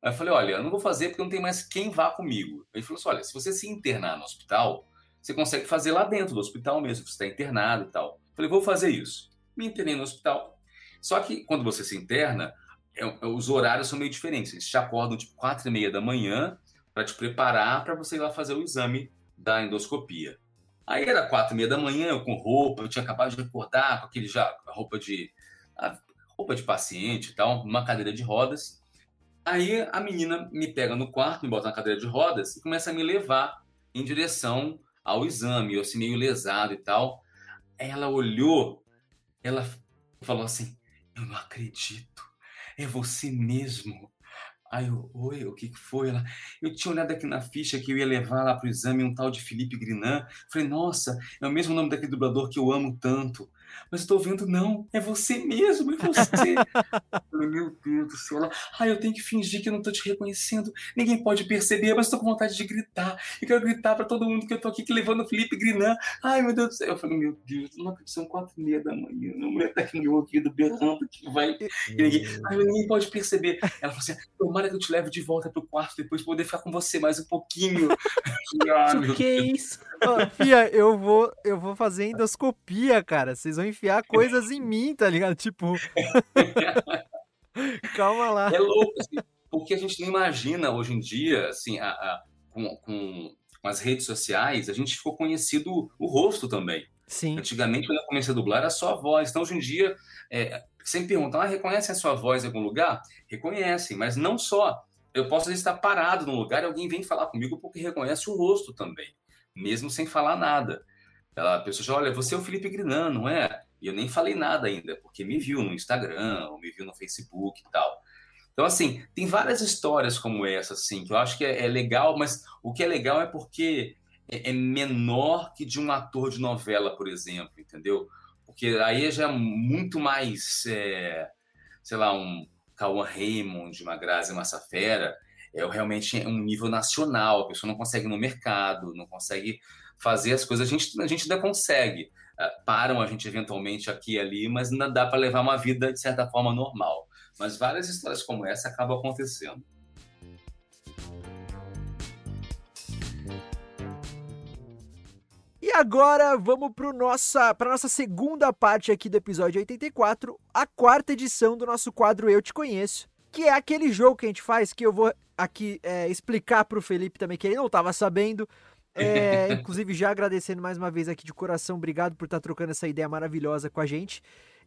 Aí eu falei, olha, eu não vou fazer porque não tem mais quem vá comigo. Ele falou assim, olha, se você se internar no hospital, você consegue fazer lá dentro do hospital mesmo, você está internado e tal. Eu falei, vou fazer isso. Me internei no hospital. Só que quando você se interna, é, é, os horários são meio diferentes. Eles te acordam tipo quatro e meia da manhã para te preparar para você ir lá fazer o exame da endoscopia. Aí era quatro e meia da manhã, eu com roupa, eu tinha acabado de acordar com aquele já roupa de roupa de paciente e tal, uma cadeira de rodas. Aí a menina me pega no quarto, me bota na cadeira de rodas e começa a me levar em direção ao exame, eu assim meio lesado e tal. Ela olhou, ela falou assim: "Eu não acredito. É você mesmo." Aí eu, oi, o que, que foi? Ela, eu tinha olhado aqui na ficha que eu ia levar lá para o exame um tal de Felipe Grinan. Falei, nossa, é o mesmo nome daquele dublador que eu amo tanto. Mas estou vendo, não, é você mesmo, é você. falei, meu Deus do céu. Ela, ah, eu tenho que fingir que eu não estou te reconhecendo. Ninguém pode perceber, mas estou com vontade de gritar. Eu quero gritar para todo mundo que eu estou aqui que levando o Felipe Grinan. Ai, meu Deus do céu. Eu falei, meu Deus, não acredito, são quatro e meia da manhã. A mulher está aqui no meu ouvido berrando que vai. E ninguém, ai, ninguém pode perceber. Ela falou assim: tomara que eu te leve de volta pro quarto depois pra poder ficar com você mais um pouquinho. ah, meu que Deus. isso? Oh, Fia, eu vou, eu vou fazer endoscopia, cara. Vocês vão enfiar coisas em mim, tá ligado? Tipo. Calma lá. É louco, assim, porque a gente não imagina hoje em dia, assim, a, a com, com, com, as redes sociais, a gente ficou conhecido o rosto também. Sim. Antigamente, quando eu comecei a dublar, era só a voz. Então, hoje em dia, é, sempre perguntam, ah, reconhecem a sua voz em algum lugar? Reconhecem, mas não só. Eu posso estar parado num lugar e alguém vem falar comigo porque reconhece o rosto também, mesmo sem falar nada. A pessoa já olha, você é o Felipe Grinan, não é? E eu nem falei nada ainda, porque me viu no Instagram, ou me viu no Facebook e tal. Então, assim, tem várias histórias como essa, assim, que eu acho que é, é legal, mas o que é legal é porque é, é menor que de um ator de novela, por exemplo, entendeu? Porque aí é já muito mais, é, sei lá, um Cauã Raymond, uma Grazi Massafera, é realmente um nível nacional, a pessoa não consegue no mercado, não consegue fazer as coisas, a gente, a gente ainda consegue. É, param a gente eventualmente aqui e ali, mas ainda dá para levar uma vida de certa forma normal. Mas várias histórias como essa acabam acontecendo. E agora vamos para nossa, nossa segunda parte aqui do episódio 84, a quarta edição do nosso quadro Eu Te Conheço, que é aquele jogo que a gente faz que eu vou aqui é, explicar para o Felipe também, que ele não estava sabendo. É, inclusive, já agradecendo mais uma vez aqui de coração, obrigado por estar tá trocando essa ideia maravilhosa com a gente.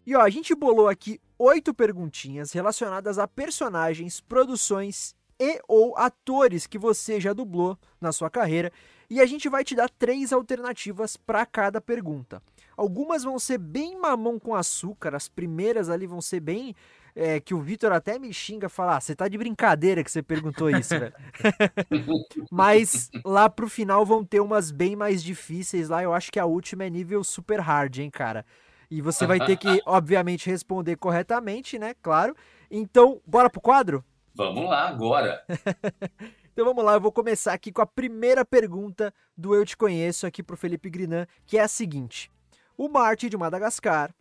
E ó, a gente bolou aqui oito perguntinhas relacionadas a personagens, produções e ou atores que você já dublou na sua carreira e a gente vai te dar três alternativas para cada pergunta. Algumas vão ser bem mamão com açúcar, as primeiras ali vão ser bem. É, que o Vitor até me xinga falar, ah, você tá de brincadeira que você perguntou isso, velho. Mas lá pro final vão ter umas bem mais difíceis lá. Eu acho que a última é nível super hard, hein, cara. E você vai ter que, obviamente, responder corretamente, né? Claro. Então, bora pro quadro? Vamos lá agora. Então vamos lá, eu vou começar aqui com a primeira pergunta do Eu Te Conheço aqui pro Felipe Grinan, que é a seguinte. O Marte de Madagascar,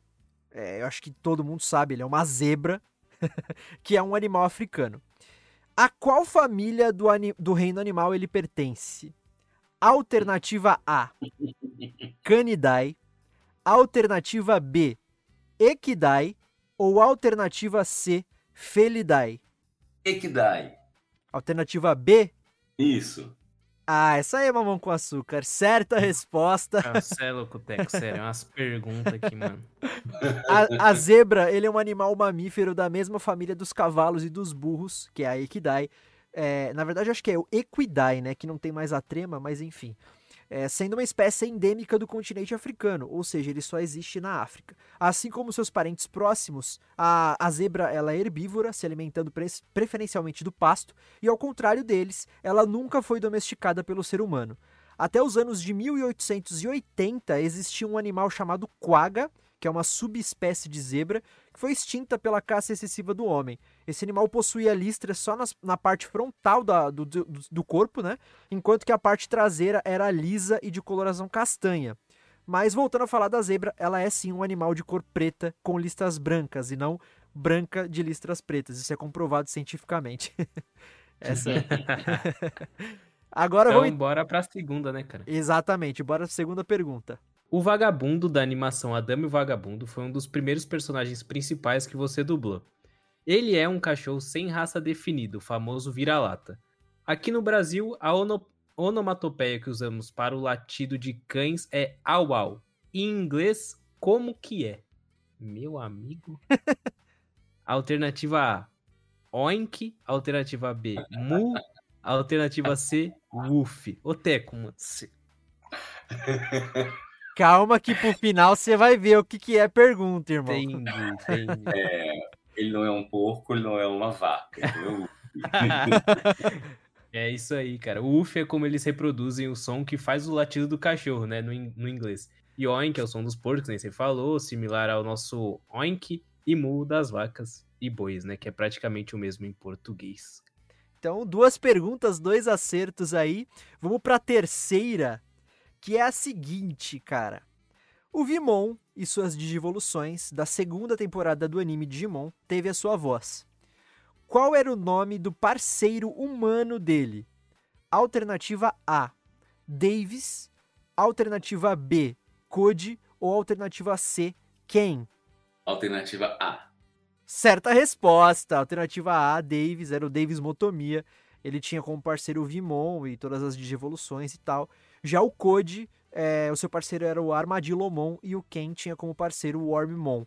é, eu acho que todo mundo sabe, ele é uma zebra, que é um animal africano. A qual família do, do reino animal ele pertence? Alternativa A, Canidae. Alternativa B, Equidae. Ou alternativa C, Felidae? Equidae. Alternativa B? Isso. Ah, essa aí é mamão com açúcar. Certa resposta. Cancela o Teco, sério, é umas perguntas aqui, mano. A, a, zebra, ele é um animal mamífero da mesma família dos cavalos e dos burros, que é a Equidae. É, na verdade, acho que é o Equidae, né? Que não tem mais a trema, mas enfim é, sendo uma espécie endêmica do continente africano, ou seja, ele só existe na África. Assim como seus parentes próximos, a, a zebra ela é herbívora, se alimentando pre preferencialmente do pasto, e ao contrário deles, ela nunca foi domesticada pelo ser humano. Até os anos de 1880 existia um animal chamado quagga, que é uma subespécie de zebra, que foi extinta pela caça excessiva do homem. Esse animal possuía listras só nas, na parte frontal da, do, do, do corpo, né? enquanto que a parte traseira era lisa e de coloração castanha. Mas voltando a falar da zebra, ela é sim um animal de cor preta com listras brancas e não branca de listras pretas. Isso é comprovado cientificamente. Essa é. Agora então, vamos. Bora pra segunda, né, cara? Exatamente, bora pra segunda pergunta. O Vagabundo da animação Adame e o Vagabundo foi um dos primeiros personagens principais que você dublou. Ele é um cachorro sem raça definida, o famoso vira-lata. Aqui no Brasil, a, ono... onomatopeia que usamos para o latido de cães é au au. Em inglês, como que é? Meu amigo. alternativa A, oink. Alternativa B, mu. Alternativa C, woof. Ô, Teco, mano. Calma que pro final você vai ver o que, que é a pergunta, irmão. Entendi, entendi. Ele não é um porco, ele não é uma vaca. entendeu? É isso aí, cara. O UF é como eles reproduzem o som que faz o latido do cachorro, né? No, in- no inglês. E oink é o som dos porcos, nem você falou, similar ao nosso oink e mu das vacas e bois, né? Que é praticamente o mesmo em português. Então, duas perguntas, dois acertos aí. Vamos pra terceira, que é a seguinte, cara. O Vimon e suas digivoluções da segunda temporada do anime Digimon teve a sua voz. Qual era o nome do parceiro humano dele? Alternativa A, Davis. Alternativa B, Code. Ou alternativa C, Ken? Alternativa A. Certa resposta. Alternativa A, Davis, era o Davis Motomia. Ele tinha como parceiro o Vimon e todas as digievoluções e tal. Já o Code, é, o seu parceiro era o Armadillomon e o Ken tinha como parceiro o Orbmon.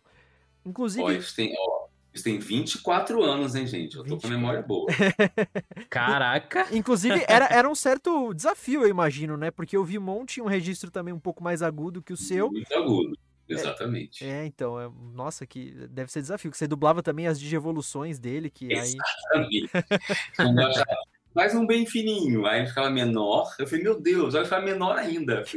Inclusive, Ó, isso tem, ó, isso tem 24 anos, hein, gente? Eu tô 24. com memória boa. Caraca! inclusive era, era um certo desafio, eu imagino, né? Porque o Vimon tinha um registro também um pouco mais agudo que o seu. Muito agudo. Exatamente. É, então, é- nossa, que deve ser desafio. Que você dublava também as digievoluções dele, que aí. Exatamente. Faz um bem fininho. Aí ficava menor. Eu falei, meu Deus, vai ficar menor ainda.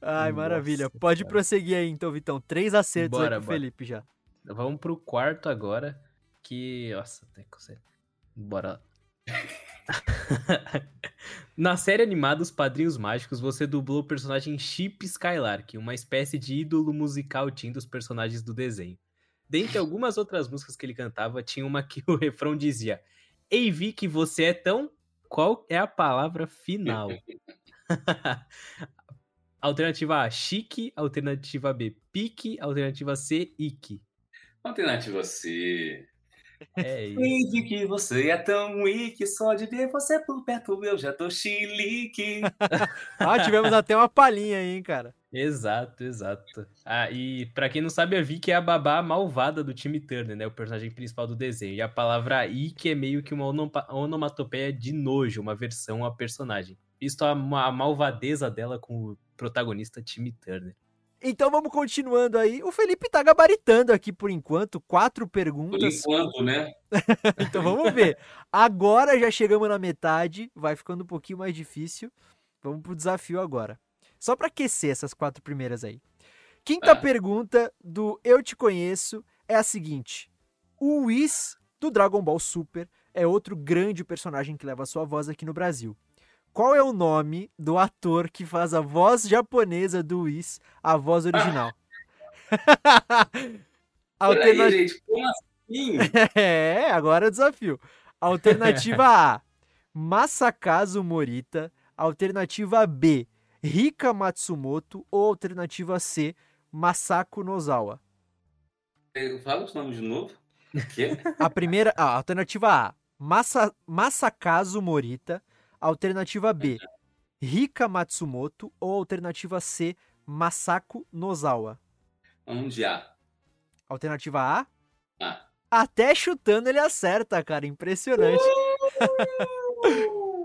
Ai, Nossa, maravilha. Pode cara. prosseguir aí, então, Vitão. Três acertos Bora, aí pro bora. Felipe já. Vamos pro quarto agora. Que. Nossa, Teco, sério. Bora. Na série animada Os Padrinhos Mágicos, você dublou o personagem Chip Skylark, uma espécie de ídolo musical teen dos personagens do desenho. Dentre algumas outras músicas que ele cantava, tinha uma que o refrão dizia: Ei, vi que você é tão. Qual é a palavra final? alternativa A, chique. Alternativa B, pique. Alternativa C, ique. Alternativa C. É isso. Desde que você é tão weak, só de ver você por perto eu já tô chilique. Ah, tivemos até uma palhinha aí, hein, cara. Exato, exato. Ah, e pra quem não sabe, a Vicky é a babá malvada do time Turner, né? O personagem principal do desenho. E a palavra Ike é meio que uma onomatopeia de nojo, uma versão a personagem. Visto a malvadeza dela com o protagonista Timmy Turner. Então vamos continuando aí. O Felipe tá gabaritando aqui por enquanto. Quatro Por perguntas. enquanto, né? Então vamos ver. Agora já chegamos na metade. Vai ficando um pouquinho mais difícil. Vamos pro desafio agora. Só pra aquecer essas quatro primeiras aí. Quinta Ah. pergunta do Eu Te Conheço é a seguinte: O Whis do Dragon Ball Super é outro grande personagem que leva sua voz aqui no Brasil. Qual é o nome do ator que faz a voz japonesa do Whis, a voz original? Peraí, Alterna- gente, como assim? É, agora é o desafio. Alternativa A, Masakazu Morita. Alternativa B, Rika Matsumoto. Ou alternativa C, Masako Nozawa. Eu Fala os nomes de novo. O quê? A primeira, a alternativa A, Masa, Masakazu Morita. Alternativa B, Rika Matsumoto. Ou alternativa C, Masako Nozawa. Vamos de A. Alternativa A, A. até chutando ele acerta, cara. Impressionante.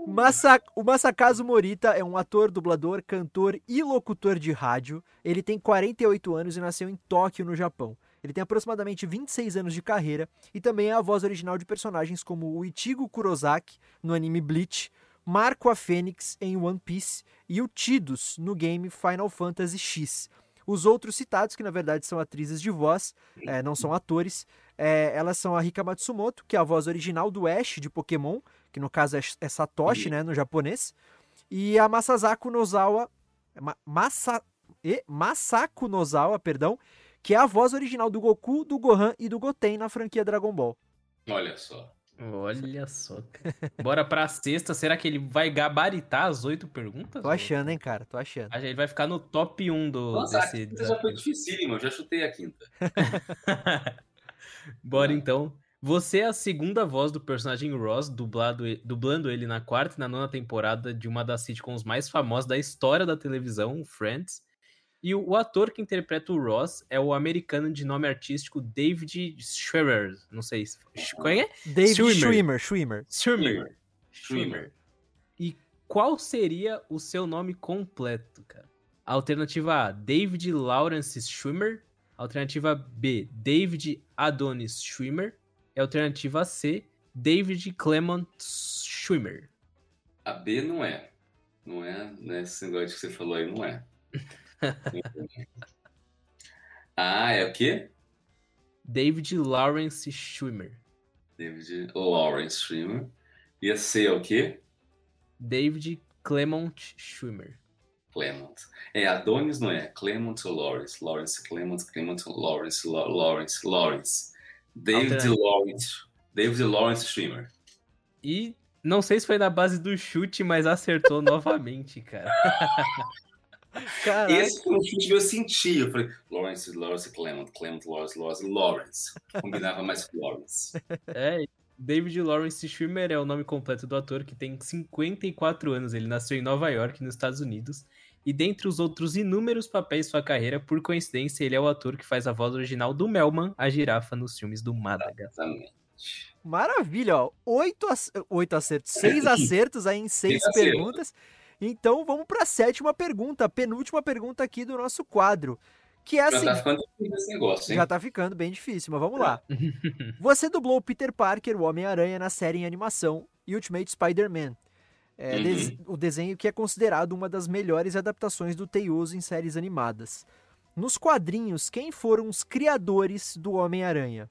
Masa- O Masakazu Morita é um ator, dublador, cantor e locutor de rádio. Ele tem 48 anos e nasceu em Tóquio, no Japão. Ele tem aproximadamente 26 anos de carreira e também é a voz original de personagens como o Ichigo Kurosaki no anime Bleach, Marco a Fênix em One Piece e o Tidus no game Final Fantasy X. Os outros citados, que na verdade são atrizes de voz, eh, não são atores, eh, elas são a Rika Matsumoto, que é a voz original do Ash de Pokémon, que no caso é, é Satoshi, né, no japonês, e a Masazako Nozawa, Ma- Masa, e Masako Nozawa, perdão, que é a voz original do Goku, do Gohan e do Goten na franquia Dragon Ball. Olha só. Olha só. cara. Bora pra sexta. Será que ele vai gabaritar as oito perguntas? Tô achando, hein, cara, tô achando. Ele vai ficar no top 1 do, Nossa, a desse quinta já foi dificílimo. Eu já chutei a quinta. Bora então Você é a segunda voz do personagem Ross, dublado, dublando ele na quarta e na nona temporada de uma das sitcoms mais famosas da história da televisão, Friends. E o, o ator que interpreta o Ross é o americano de nome artístico David Schwimmer. Não sei se. Qual é? David Schwimmer. Schwimmer. Schwimmer. Schwimmer. Schwimmer. E qual seria o seu nome completo, cara? Alternativa A, David Lawrence Schwimmer. Alternativa B, David Adonis Schwimmer. E alternativa C, David Clement Schwimmer. A B não é. Não é, né? Esse negócio que você falou aí não é. ah, é o quê? David Lawrence Schwimmer. David Lawrence Schwimmer. A C é o quê? David Clement Schwimmer. Clement. É, Adonis não é. Clement ou Lawrence? Lawrence, Clement, Clement, Lawrence, Law- Lawrence, Lawrence. David. Lawrence. David Lawrence Schwimmer. E não sei se foi na base do chute, mas acertou novamente, cara. Caraca. Esse foi um chute que eu senti. Eu falei, Lawrence, Lawrence, Clement, Clement, Lawrence, Lawrence, Lawrence. Combinava mais com Lawrence. É, David Lawrence Schwimmer é o nome completo do ator, que tem 54 anos. Ele nasceu em Nova York, nos Estados Unidos. E dentre os outros inúmeros papéis de sua carreira, por coincidência, ele é o ator que faz a voz original do Melman, a girafa, nos filmes do Madagascar. Exatamente. Maravilha, ó. Oito, ac... Oito acertos, seis acertos aí em seis Seis acertos. Então vamos para a sétima pergunta, a penúltima pergunta aqui do nosso quadro. Que é Já assim. tá ficando difícil esse negócio, hein? Já tá ficando bem difícil, mas vamos lá. Você dublou o Peter Parker, o Homem-Aranha, na série em animação Ultimate Spider-Man. É, Uhum. des- O desenho que é considerado uma das melhores adaptações do Teiuso em séries animadas. Nos quadrinhos, quem foram os criadores do Homem-Aranha?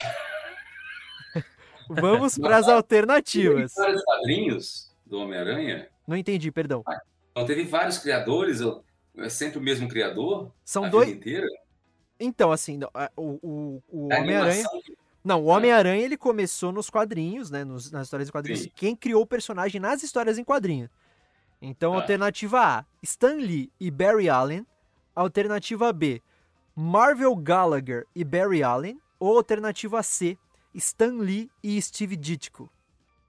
Vamos para as alternativas. vários quadrinhos do Homem-Aranha. Não entendi, perdão. Não teve vários criadores? ou- É sempre o mesmo criador? São dois. inteira? Então, assim, a- o, o, o A Homem-Aranha. animação- Não, o Homem-Aranha ele começou nos quadrinhos, né? nos- nas histórias em quadrinhos. Sim. Quem criou o personagem nas histórias em quadrinhos. Então, Tá. alternativa A, Stan Lee e Barry Allen. Alternativa B, Marvel Gallagher e Barry Allen. Ou alternativa C, Stan Lee e Steve Ditko.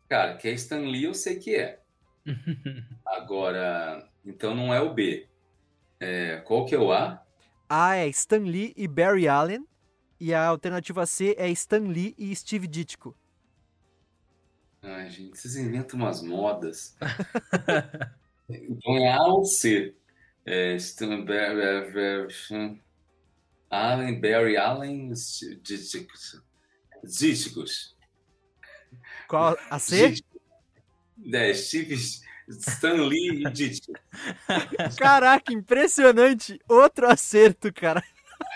Cara, que é Stan Lee eu sei que é. Agora, então não é o B. É, qual que é o A? A é Stan Lee e Barry Allen. E a alternativa C é Stan Lee e Steve Ditko. Ai, gente, vocês inventam umas modas. então é A ou C? É, Stan Barry, Barry- Allen, Barry Allen, Díticos. Díticos. Qual a C? É, Steve, Stan Lee e Dítico. Caraca, impressionante! Outro acerto, cara.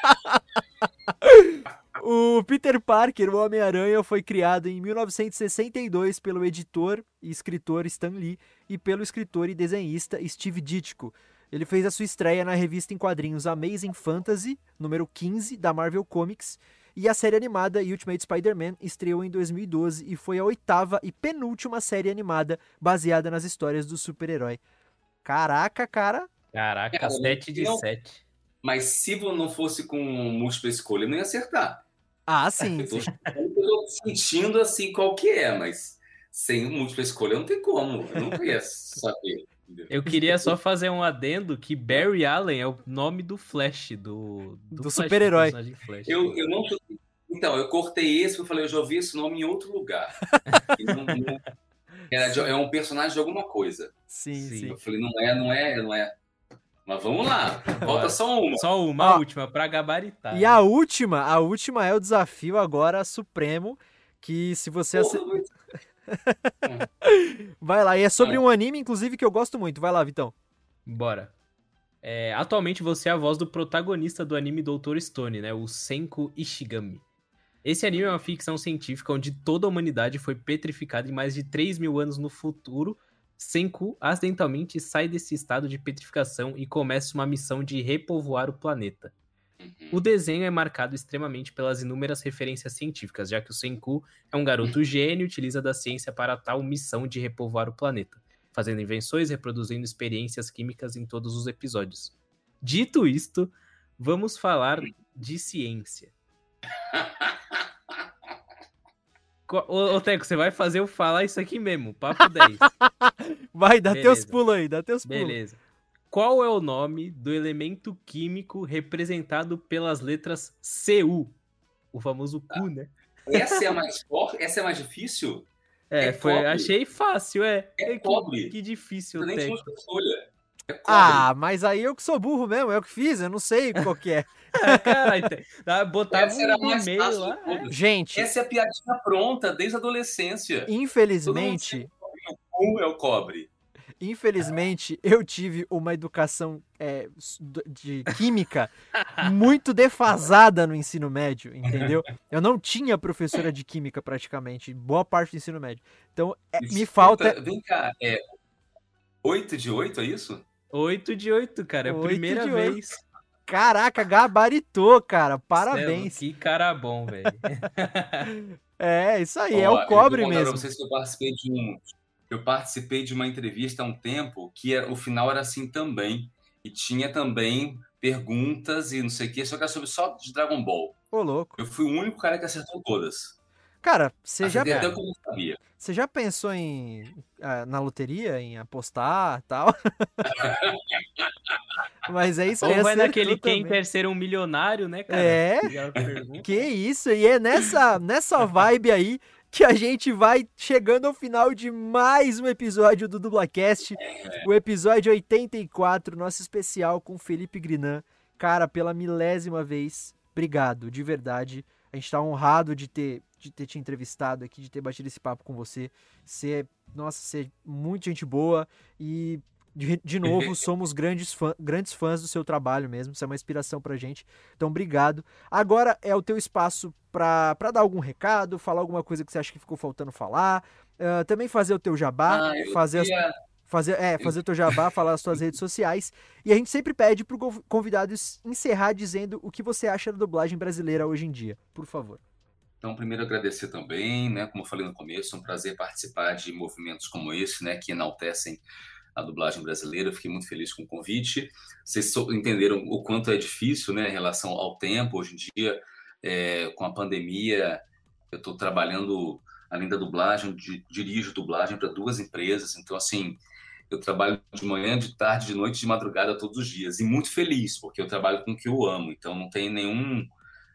o Peter Parker, o Homem-Aranha, foi criado em 1962 pelo editor e escritor Stan Lee e pelo escritor e desenhista Steve Ditko. Ele fez a sua estreia na revista em quadrinhos Amazing Fantasy, número 15 da Marvel Comics, e a série animada Ultimate Spider-Man estreou em 2012 e foi a oitava e penúltima série animada baseada nas histórias do super-herói. Caraca, cara, Caraca, Cara, 7 de não- 7. Mas se não fosse com múltipla escolha, eu não ia acertar. Ah, sim, Eu tô, sim. eu tô sentindo assim qual que é, mas sem múltipla escolha não tem como. Eu nunca ia saber. Eu queria só fazer um adendo que Barry Allen é o nome do Flash, do, Do Flash, super-herói. Eu, eu não. Então, eu cortei esse, eu falei, eu já ouvi esse nome em outro lugar. Não- não- de- é um personagem de alguma coisa. Sim, Sim. sim. Eu falei, não é, não é, não é. Mas vamos lá, falta só uma. Só uma, Ó, última, pra gabaritar. E a última, a última é o desafio agora supremo, que se você ace- Vai lá, e é sobre um anime inclusive que eu gosto muito. Vai lá, Vitão. Bora. É, atualmente você é a voz do protagonista do anime Doutor Stone, né? O Senku Ishigami. Esse anime é uma ficção científica onde toda a humanidade foi petrificada em mais de 3 mil anos no futuro. Senku acidentalmente sai desse estado de petrificação e começa uma missão de repovoar o planeta. O desenho é marcado extremamente pelas inúmeras referências científicas, já que o Senku é um garoto gênio e utiliza da ciência para tal missão de repovoar o planeta, fazendo invenções e reproduzindo experiências químicas em todos os episódios. Dito isto, vamos falar de ciência. Ô, ô, Teco, você vai fazer eu falar isso aqui mesmo, papo 10. vai, dá Beleza. teus pulos aí, dá teus pulos. Beleza. Qual é o nome do elemento químico representado pelas letras CU? O famoso Q, né? Essa é a mais forte? Essa é a mais difícil? É, é foi, achei fácil, é. É, é pobre. Que, que difícil. É ah, mas aí eu que sou burro mesmo, eu que fiz, eu não sei qual que é. é cara, botava um e-mail lá. Gente. Essa é a piadinha pronta desde a adolescência. Infelizmente. Um é o cobre. Infelizmente, eu tive uma educação é, de química muito defasada no ensino médio, entendeu? Eu não tinha professora de química praticamente, boa parte do ensino médio. Então, é, me falta. Vem cá, é 8 de 8, é isso? 8 de 8, cara, é a primeira vez. Caraca, gabaritou, cara. Parabéns. Céu, que cara bom, velho. é, isso aí, Ó, é o cobre mesmo. Pra vocês que eu participei de um, eu participei de uma entrevista há um tempo que era, o final era assim também. E tinha também perguntas e não sei o que, só que era sobre só de Dragon Ball. Ô, louco. Eu fui o único cara que acertou todas. Cara, você já. Até que eu não sabia. Você já pensou em uh, na loteria, em apostar tal? Mas é isso aí. Ou vai naquele quem quer ser um milionário, né, cara? É. Que isso, e é nessa, nessa vibe aí que a gente vai chegando ao final de mais um episódio do Dublacast, o episódio 84, nosso especial com Felipe Grinan. Cara, pela milésima vez, obrigado, de verdade. A gente tá honrado de ter, de ter te entrevistado aqui, de ter batido esse papo com você. Você, nossa, você é muito gente boa e de, de novo, somos grandes, fã, grandes fãs do seu trabalho mesmo. Isso é uma inspiração pra gente. Então, obrigado. Agora é o teu espaço para dar algum recado, falar alguma coisa que você acha que ficou faltando falar. Uh, também fazer o teu jabá, ah, fazer queria... as, fazer, é, fazer o teu jabá, falar as tuas redes sociais. E a gente sempre pede pro convidado encerrar dizendo o que você acha da dublagem brasileira hoje em dia. Por favor. Então, primeiro agradecer também, né? Como eu falei no começo, é um prazer participar de movimentos como esse, né? Que enaltecem a dublagem brasileira. Fiquei muito feliz com o convite. Vocês entenderam o quanto é difícil, né, em relação ao tempo. Hoje em dia, é, com a pandemia, eu estou trabalhando, além da dublagem, dirijo dublagem para duas empresas. Então, assim, eu trabalho de manhã, de tarde, de noite, de madrugada todos os dias. E muito feliz, porque eu trabalho com o que eu amo. Então, não tem nenhum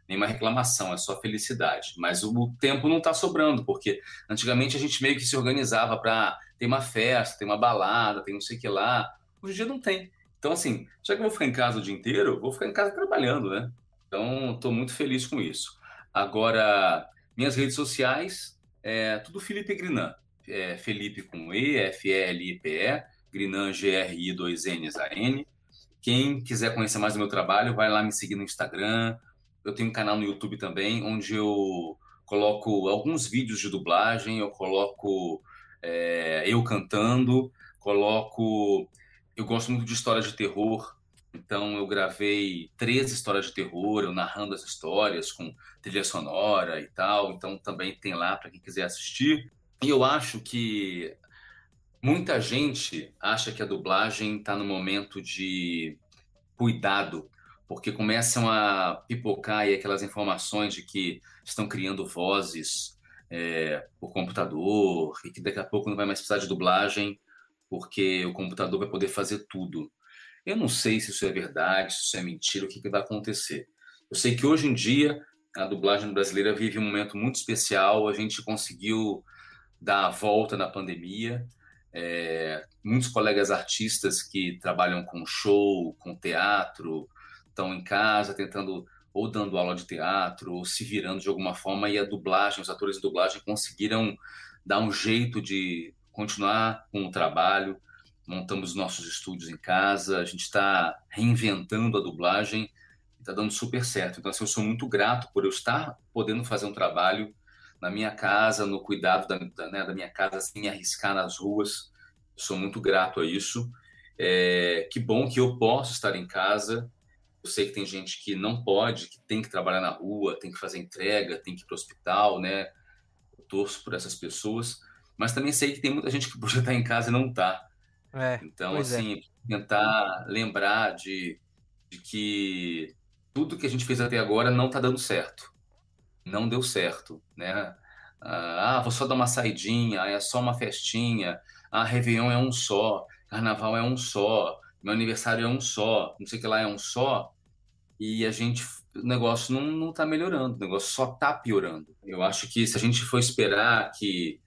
nenhuma reclamação, é só felicidade. Mas o tempo não está sobrando, porque antigamente a gente meio que se organizava para ter uma festa, ter uma balada, tem não sei o que lá. Hoje em dia não tem. Então, assim, já que eu vou ficar em casa o dia inteiro, vou ficar em casa trabalhando, né? Então, estou muito feliz com isso. Agora, minhas redes sociais, é tudo Felipe Grinan. É Felipe com E, F-L-I-P-E, Grinan, G-R-I-2-N-A-N. Quem quiser conhecer mais do meu trabalho, vai lá me seguir no Instagram, eu tenho um canal no YouTube também, onde eu coloco alguns vídeos de dublagem, eu coloco é, eu cantando, coloco. Eu gosto muito de histórias de terror, então eu gravei três histórias de terror, eu narrando as histórias com trilha sonora e tal. Então também tem lá para quem quiser assistir. E eu acho que muita gente acha que a dublagem está no momento de cuidado porque começam a pipocar aí aquelas informações de que estão criando vozes é, por computador e que daqui a pouco não vai mais precisar de dublagem porque o computador vai poder fazer tudo. Eu não sei se isso é verdade, se isso é mentira, o que, que vai acontecer. Eu sei que hoje em dia a dublagem brasileira vive um momento muito especial, a gente conseguiu dar a volta na pandemia. É, muitos colegas artistas que trabalham com show, com teatro, estão em casa tentando ou dando aula de teatro ou se virando de alguma forma e a dublagem, os atores de dublagem conseguiram dar um jeito de continuar com o trabalho. Montamos nossos estúdios em casa, a gente está reinventando a dublagem, está dando super certo. Então, assim, eu sou muito grato por eu estar podendo fazer um trabalho na minha casa, no cuidado da, da, né, da minha casa, sem arriscar nas ruas. sou muito grato a isso. É, que bom que eu posso estar em casa eu sei que tem gente que não pode, que tem que trabalhar na rua, tem que fazer entrega, tem que ir para o hospital, né? Eu torço por essas pessoas, mas também sei que tem muita gente que podia estar em casa e não está. É, então, é. assim, é. tentar lembrar de, de que tudo que a gente fez até agora não está dando certo. Não deu certo, né? Ah, vou só dar uma saidinha, é só uma festinha. Ah, Réveillon é um só, Carnaval é um só, meu aniversário é um só, não sei o que lá é um só. E a gente, o negócio não, não tá melhorando, o negócio só tá piorando. Eu acho que se a gente for esperar que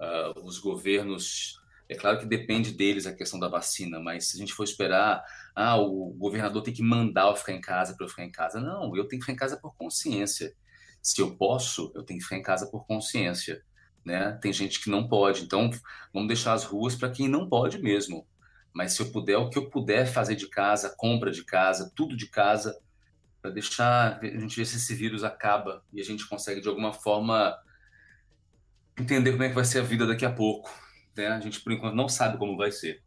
uh, os governos é claro que depende deles a questão da vacina, mas se a gente for esperar, ah, o governador tem que mandar eu ficar em casa para eu ficar em casa. Não, eu tenho que ficar em casa por consciência. Se eu posso, eu tenho que ficar em casa por consciência. Né? Tem gente que não pode, então vamos deixar as ruas para quem não pode mesmo. Mas se eu puder, o que eu puder fazer de casa, compra de casa, tudo de casa, para deixar a gente ver se esse vírus acaba e a gente consegue de alguma forma entender como é que vai ser a vida daqui a pouco né? A gente, por enquanto, não sabe como vai ser.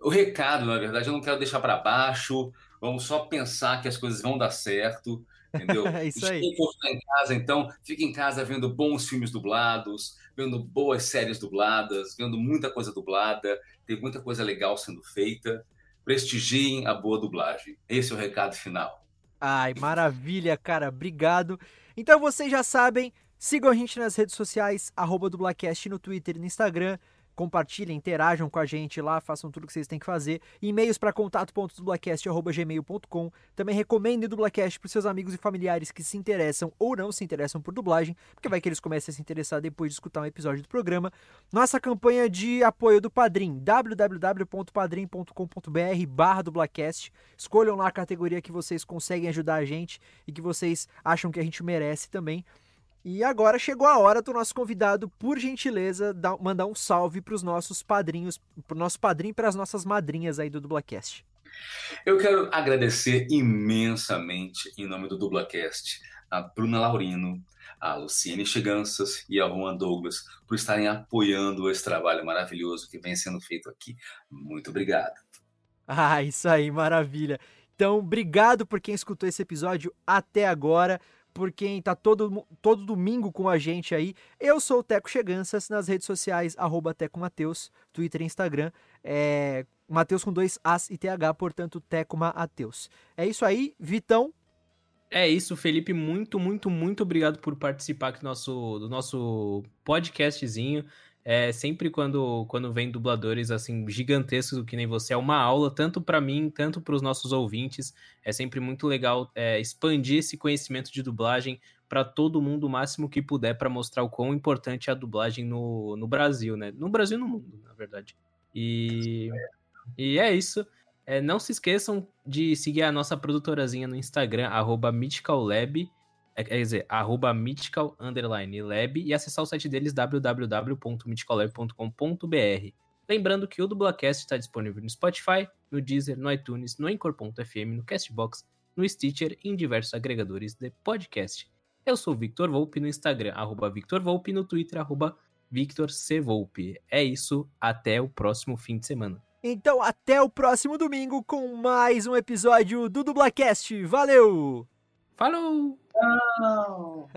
O recado, na verdade, eu não quero deixar para baixo. Vamos só pensar que as coisas vão dar certo, entendeu? é isso aí. Em casa, então, fique em casa vendo bons filmes dublados, vendo boas séries dubladas, vendo muita coisa dublada. Tem muita coisa legal sendo feita. Prestigiem a boa dublagem. Esse é o recado final. Ai, maravilha, cara. Obrigado. Então vocês já sabem, Sigam a gente nas redes sociais, arroba no Twitter e no Instagram. Compartilhem, interajam com a gente lá, façam tudo o que vocês têm que fazer. E-mails para contato.dublacast.gmail.com. Também recomendem o Dublacast para seus amigos e familiares que se interessam ou não se interessam por dublagem, porque vai que eles comecem a se interessar depois de escutar um episódio do programa. Nossa campanha de apoio do Padrim, www.padrim.com.br barra dublacast. Escolham lá a categoria que vocês conseguem ajudar a gente e que vocês acham que a gente merece também. E agora chegou a hora do nosso convidado, por gentileza, dar, mandar um salve para os nossos padrinhos, para o nosso padrinho e para as nossas madrinhas aí do Dublacast. Eu quero agradecer imensamente, em nome do Dublacast, a Bruna Laurino, a Luciene Cheganças e a Juan Douglas por estarem apoiando esse trabalho maravilhoso que vem sendo feito aqui. Muito obrigado. Ah, isso aí, maravilha. Então, obrigado por quem escutou esse episódio até agora por quem tá todo, todo domingo com a gente aí. Eu sou o Teco Cheganças nas redes sociais, arroba Teco Mateus, Twitter e Instagram. É, Mateus com dois As e TH, portanto, Teco Mateus. É isso aí, Vitão. É isso, Felipe. Muito, muito, muito obrigado por participar do nosso, do nosso podcastzinho. É, sempre quando, quando vem dubladores assim gigantescos que nem você, é uma aula tanto para mim, tanto para os nossos ouvintes. É sempre muito legal é, expandir esse conhecimento de dublagem para todo mundo o máximo que puder para mostrar o quão importante é a dublagem no, no Brasil, né? No Brasil e no mundo, na verdade. E, e é isso. É, não se esqueçam de seguir a nossa produtorazinha no Instagram, MythicalLab. É, quer dizer, arroba mythical underline lab e acessar o site deles www.mythicallab.com.br. Lembrando que o Dublacast está disponível no Spotify, no Deezer, no iTunes, no Anchor.fm, no Castbox, no Stitcher e em diversos agregadores de podcast. Eu sou o Victor Volpe no Instagram, arroba Victor Volpe, no Twitter, arroba Victor C. Volpe. É isso, até o próximo fim de semana. Então, até o próximo domingo com mais um episódio do Dublacast. Valeu! Falou! Não!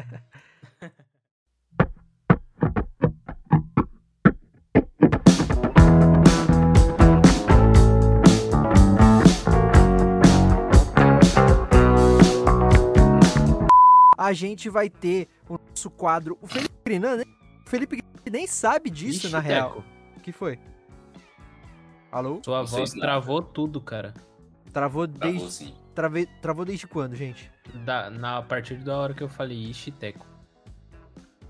a gente vai ter o nosso quadro. O Felipe Grinan, né? O Felipe nem sabe disso, Ixi, na real. O que foi? Alô? Sua voz travou tudo, cara. Travou desde. Travou, sim. Travei, travou desde quando, gente? Da, na, a partir da hora que eu falei Ixi, Teco.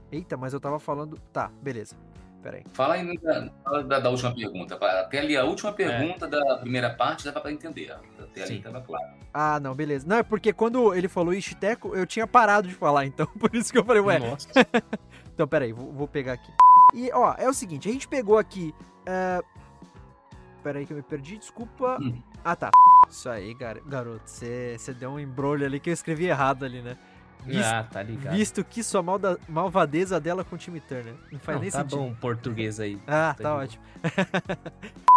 Eita, mas eu tava falando. Tá, beleza. Pera aí. Fala aí da, fala da, da, última pergunta. Até ali a última pergunta é. da primeira parte dá pra entender. Até ali Sim. tava claro. Ah, não, beleza. Não, é porque quando ele falou Teco, eu tinha parado de falar, então por isso que eu falei, ué. Nossa. então, pera aí, vou, vou, pegar aqui. E, ó, é o seguinte, a gente pegou aqui. Uh... Pera aí que eu me perdi, desculpa. Hum. Ah, tá. Isso aí, gar garoto. Você deu um embrulho ali que eu escrevi errado ali, né? Visto, ah, tá ligado. Visto que sua malda, malvadeza dela com o Time Turner. Não faz Não, nem tá sentido. Tá bom português aí. Ah, tá, tá ótimo.